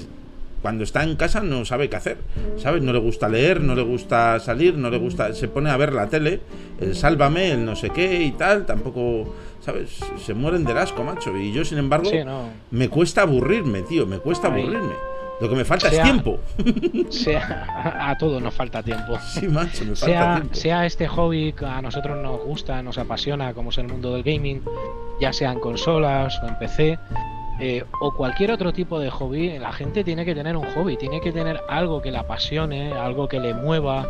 cuando está en casa no sabe qué hacer, ¿sabes? No le gusta leer, no le gusta salir, no le gusta, se pone a ver la tele, el sálvame, el no sé qué y tal, tampoco, ¿sabes? Se mueren del asco, macho. Y yo, sin embargo, me cuesta aburrirme, tío, me cuesta aburrirme. Lo que me falta es tiempo. Sea, [laughs] a todos nos falta tiempo. Sí, macho, me falta sea, tiempo. Sea este hobby que a nosotros nos gusta, nos apasiona, como es el mundo del gaming, ya sea en consolas o en PC, eh, o cualquier otro tipo de hobby, la gente tiene que tener un hobby, tiene que tener algo que le apasione, algo que le mueva,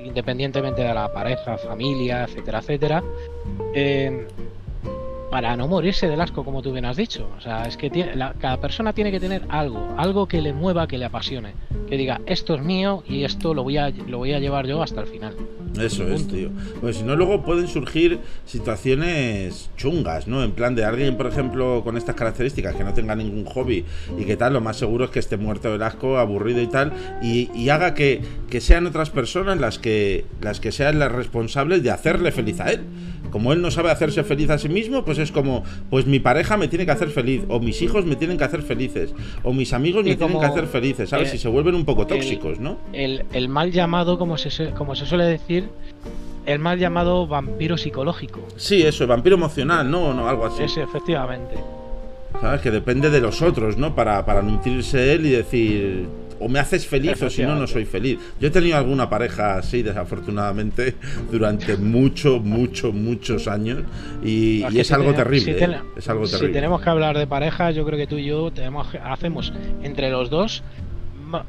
independientemente de la pareja, familia, etcétera, etcétera. Eh, para no morirse del asco, como tú bien has dicho. O sea, es que cada persona tiene que tener algo, algo que le mueva, que le apasione, que diga, esto es mío y esto lo voy a, lo voy a llevar yo hasta el final. Eso es, tío. Pues si no, luego pueden surgir situaciones chungas, ¿no? En plan de alguien, por ejemplo, con estas características, que no tenga ningún hobby y que tal, lo más seguro es que esté muerto del asco, aburrido y tal, y, haga que, que, sean otras personas las que, las que sean las responsables de hacerle feliz a él. Como él no sabe hacerse feliz a sí mismo, pues es como, pues mi pareja me tiene que hacer feliz, o mis hijos me tienen que hacer felices, o mis amigos me tienen que hacer felices, ¿sabes? y se vuelven un poco tóxicos, ¿no? El, el, mal llamado, como se, como se suele decir, el mal llamado vampiro psicológico. Sí, eso, el vampiro emocional, ¿no? no algo así. Sí, efectivamente. ¿Sabes? Que depende de los otros, ¿no? Para, para nutrirse él y decir, o me haces feliz o si no, no soy feliz. Yo he tenido alguna pareja así, desafortunadamente, durante mucho, mucho, muchos años y, es, algo terrible, ¿eh? es algo terrible. Si tenemos que hablar de pareja, yo creo que tú y yo tenemos, hacemos entre los dos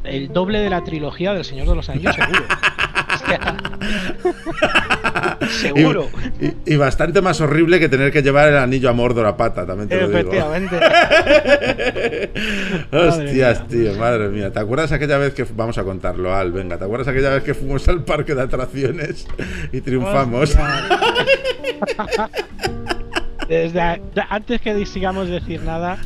el doble de la trilogía del Señor de los Anillos, seguro. [laughs] Seguro. Y, bastante más horrible que tener que llevar el anillo a Mordor a pata, también te lo Efectivamente. [laughs] Hostias, tío, madre mía. ¿Te acuerdas aquella vez que vamos a contarlo, Al? Venga, ¿te acuerdas aquella vez que fuimos al parque de atracciones y triunfamos? [laughs] Desde antes que sigamos decir nada,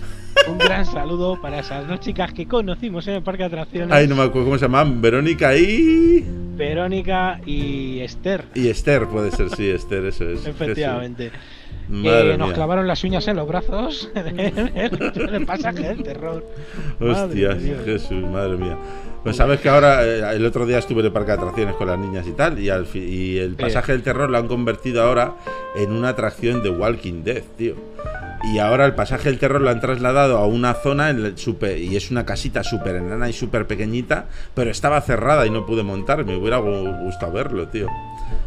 Un gran saludo para esas dos chicas que conocimos en el parque de atracciones. Ay, no me acuerdo cómo se llaman. Verónica y. Verónica y Esther. Y Esther, puede ser, sí, Esther, eso es. [laughs] Efectivamente. Madre nos mía. clavaron las uñas en los brazos [laughs] en el pasaje del terror. Dios. Jesús, madre mía. Pues sabes que ahora, eh, el otro día estuve en el parque de atracciones con las niñas y tal, y, al y el pasaje del terror lo han convertido ahora en una atracción de Walking Dead, tío. Y ahora el pasaje del terror lo han trasladado a una zona en super, y es una casita súper enana y súper pequeñita, pero estaba cerrada y no pude montar. Me hubiera gu- gustado verlo, tío.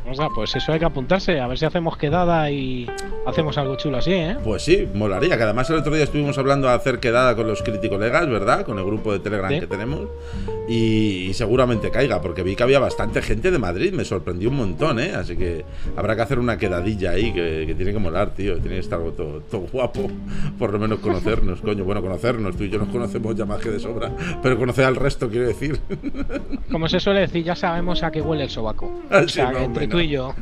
O sea, pues eso hay que apuntarse, a ver si hacemos quedada y hacemos algo chulo así, ¿eh? Pues sí, molaría. Que además el otro día estuvimos hablando de hacer quedada con los criticolegas, ¿verdad? Con el grupo de Telegram Sí. que tenemos. Y, y seguramente caiga, porque vi que había bastante gente de Madrid. Me sorprendió un montón, ¿eh? Así que habrá que hacer una quedadilla ahí que, que tiene que molar, tío. Tiene que estar todo, todo guapo. [laughs] Por lo menos conocernos, coño. Bueno, conocernos. Tú y yo nos conocemos ya más que de sobra. Pero conocer al resto, quiero decir. [laughs] Como se suele decir, ya sabemos a qué huele el sobaco. Ah, O sea, no, que hombre, entre no. Tú y yo.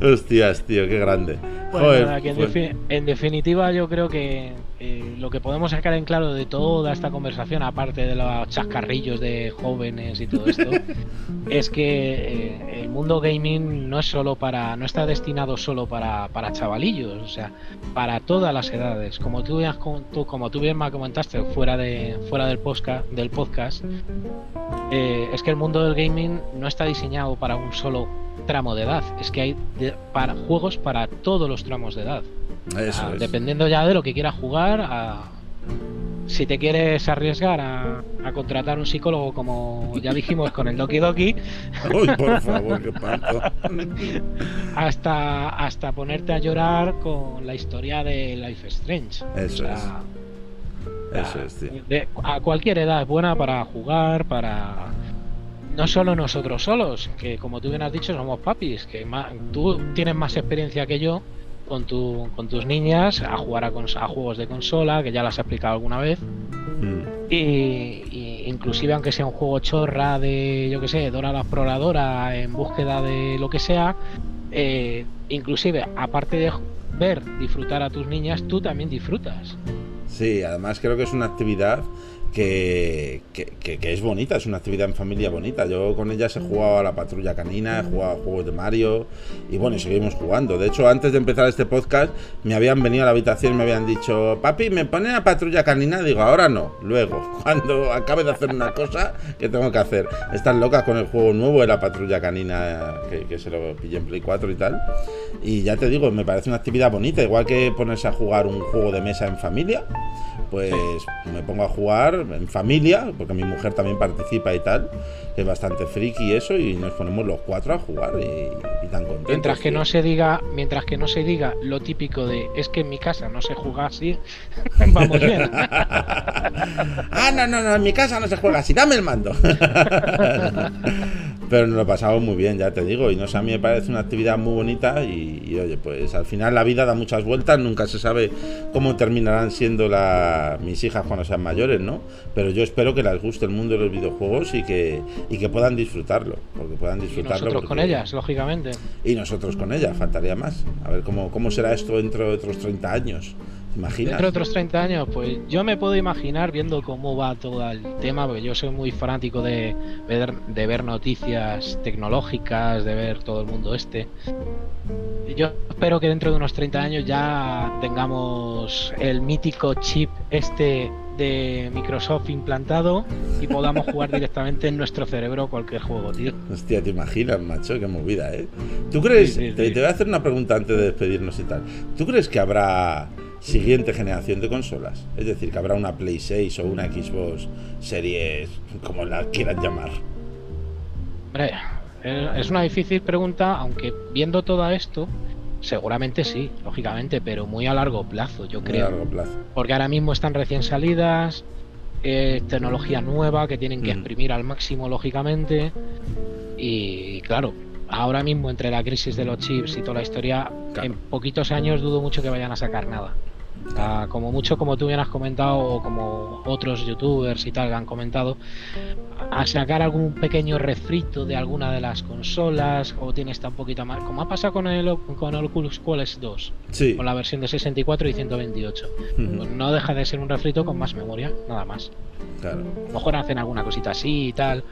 [laughs] Hostias, tío, qué grande. Bueno, Joder, nada, que en, pues- defi- en definitiva yo creo que eh, lo que podemos sacar en claro de toda esta conversación, aparte de los chascarrillos de jóvenes y todo esto, [laughs] es que eh, el mundo gaming no es solo para, no está destinado solo para, para chavalillos, o sea, para todas las edades. Como tú, ya- tú- como tú bien me comentaste fuera de fuera del podcast, del podcast, eh, es que el mundo del gaming no está diseñado para un solo tramo de edad, es que hay de- para juegos para todos los tramos de edad. Eso Ah, es. Dependiendo ya de lo que quieras jugar, a- si te quieres arriesgar a, a contratar un psicólogo, como ya dijimos con el Doki Doki, [laughs] Uy, por favor, qué panto. [laughs] hasta, hasta ponerte a llorar con la historia de Life Strange. Eso es. Eso es, tío. de- a cualquier edad es buena para jugar, para no solo nosotros solos, que como tú bien has dicho somos papis, que ma- tú tienes más experiencia que yo con, tu, con tus niñas a jugar a, cons- a juegos de consola, que ya las he explicado alguna vez, Mm. y, y inclusive aunque sea un juego chorra de, yo que sé, Dora la exploradora en búsqueda de lo que sea, eh, inclusive aparte de ver, disfrutar a tus niñas, tú también disfrutas. Sí, además creo que es una actividad que, es bonita, es una actividad en familia bonita. Yo con ellas he jugado a la patrulla canina, he jugado a juegos de Mario y bueno, y seguimos jugando. De hecho, antes de empezar este podcast, me habían venido a la habitación y me habían dicho, papi, ¿me pone la patrulla canina? Digo, ahora no, luego, [laughs] cuando acabe de hacer una cosa que tengo que hacer. Están locas con el juego nuevo de la patrulla canina, que se lo pillé en Play 4 y tal. Y ya te digo, me parece una actividad bonita, igual que ponerse a jugar un juego de mesa en familia pues me pongo a jugar en familia, porque mi mujer también participa y tal, que es bastante friki eso, y nos ponemos los cuatro a jugar y, y tan contentos. Mientras que no se diga, mientras que no se diga lo típico de es que en mi casa no se juega así, [laughs] vamos bien. ah, no, no, no, en mi casa no se juega así, dame el mando. [laughs] Pero nos lo pasamos muy bien, ya te digo, y no sé, a mí me parece una actividad muy bonita y, y, oye, pues al final la vida da muchas vueltas, nunca se sabe cómo terminarán siendo la, mis hijas cuando sean mayores, ¿no? Pero yo espero que les guste el mundo de los videojuegos y que, y que puedan disfrutarlo, porque puedan Y disfrutarlo. nosotros con ellas, lógicamente. Y nosotros con ellas, faltaría más. A ver cómo, cómo será esto dentro de otros 30 años. ¿Te imaginas? Dentro de otros 30 años, pues yo me puedo imaginar viendo cómo va todo el tema, porque yo soy muy fanático de ver, de ver noticias tecnológicas, de ver todo el mundo este. Y Yo espero que dentro de unos 30 años ya tengamos el mítico chip este de Microsoft implantado y podamos jugar [laughs] directamente en nuestro cerebro cualquier juego, tío. Hostia, te imaginas, macho, qué movida, ¿eh? ¿Tú crees? Sí, sí, te, sí. te voy a hacer una pregunta antes de despedirnos y tal. ¿Tú crees que habrá siguiente generación de consolas? Es decir, que habrá una Play 6 o una Xbox Series, como la quieran llamar. Hombre, es una difícil pregunta, aunque viendo todo esto, seguramente sí, lógicamente, pero muy a largo plazo, yo Muy a creo. largo plazo. Porque ahora mismo están recién salidas, es tecnología nueva que tienen que Mm. exprimir al máximo, lógicamente. Y claro, ahora mismo entre la crisis de los chips y toda la historia, Claro. en poquitos años dudo mucho que vayan a sacar nada. Como mucho, como tú bien has comentado, o como otros youtubers y tal que han comentado, a sacar algún pequeño refrito de alguna de las consolas, o tiene esta un poquito más, como ha pasado con el, con el Oculus Quest 2, con la versión de 64 y 128. Pues no deja de ser un refrito con más memoria, nada más. A lo mejor hacen alguna cosita así y tal,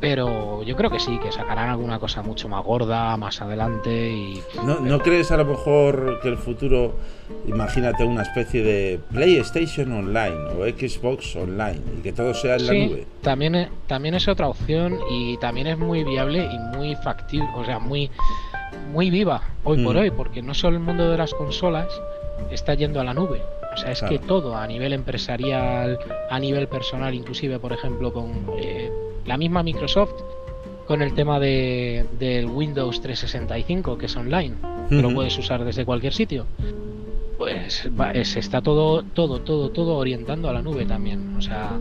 pero yo creo que sí, que sacarán alguna cosa mucho más gorda más adelante y... ¿No, crees a lo mejor que el futuro, imagínate una especie de PlayStation Online o Xbox Online y que todo sea en la nube? También es, también es otra opción y también es muy viable y muy factible, o sea, muy, muy viva hoy por mm. hoy, porque no solo el mundo de las consolas está yendo a la nube. O sea, es que todo a nivel empresarial, a nivel personal, inclusive, por ejemplo, con eh, la misma Microsoft con el tema de, del Windows 365, que es online, lo puedes usar desde cualquier sitio. Pues se está todo, todo, todo, todo orientando a la nube también. O sea,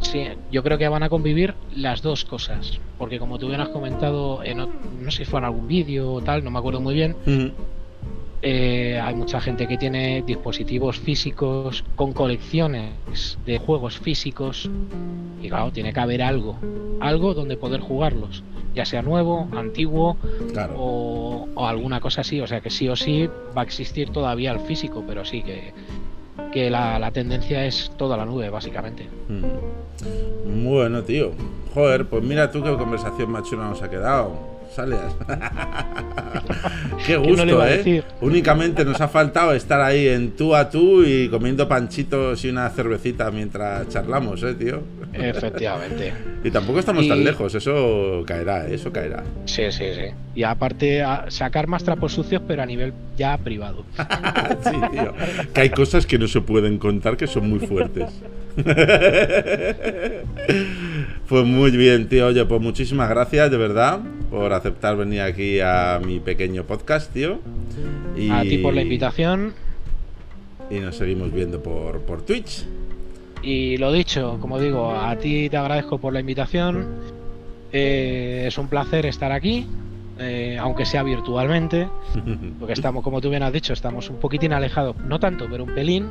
sí, yo creo que van a convivir las dos cosas. Porque como tú bien has comentado, en, no sé si fue en algún vídeo o tal, no me acuerdo muy bien, eh, hay mucha gente que tiene dispositivos físicos con colecciones de juegos físicos y claro, tiene que haber algo, algo donde poder jugarlos, ya sea nuevo, antiguo o, alguna cosa así, o sea que sí o sí va a existir todavía el físico, pero sí que, que la, tendencia es toda la nube, básicamente. Mm. Bueno, tío. Joder, pues mira tú qué conversación más chula nos ha quedado sales. [laughs] Qué gusto, ¿eh? Únicamente nos ha faltado estar ahí en tú a tú y comiendo panchitos y una cervecita mientras charlamos, ¿eh, tío? Efectivamente. [laughs] y tampoco estamos tan lejos, eso caerá, ¿eh? eso caerá. Sí, sí, sí. Y aparte, sacar más trapos sucios, pero a nivel ya privado. [laughs] sí, tío. Que hay cosas que no se pueden contar que son muy fuertes. Pues muy bien, tío. Oye, pues muchísimas gracias, de verdad, por aceptar venir aquí a mi pequeño podcast, tío. Y... A ti por la invitación. Y nos seguimos viendo por, por Twitch. Y lo dicho, como digo, a ti te agradezco por la invitación. Eh, es un placer estar aquí, eh, aunque sea virtualmente, [laughs] porque estamos, como tú bien has dicho, estamos un poquitín alejados, no tanto, pero un pelín.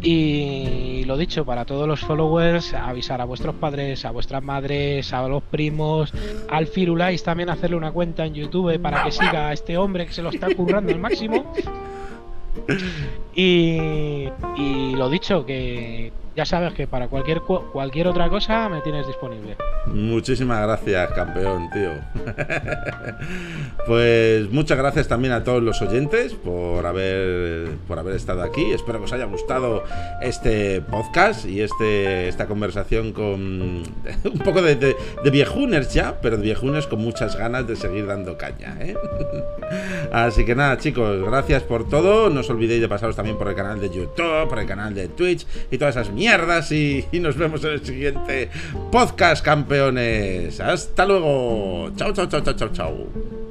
Y lo dicho, para todos los followers, avisar a vuestros padres, a vuestras madres, a los primos, al Firulais también hacerle una cuenta en YouTube para que siga a este hombre que se lo está currando al máximo. Y, y lo dicho, que ya sabes que para cualquier, cualquier otra cosa me tienes disponible. Muchísimas gracias, campeón, tío. [laughs] pues muchas gracias también a todos los oyentes por haber, por haber estado aquí. Espero que os haya gustado este podcast y este, esta conversación con [laughs] un poco de, de, viejuners ya, pero de viejuners con muchas ganas de seguir dando caña. ¿eh? [laughs] Así que nada, chicos, gracias por todo. No os olvidéis de pasaros también por el canal de YouTube, por el canal de Twitch y todas esas y, y nos vemos en el siguiente podcast, campeones. Hasta luego. Chao, chao, chao, chao, chao, chao.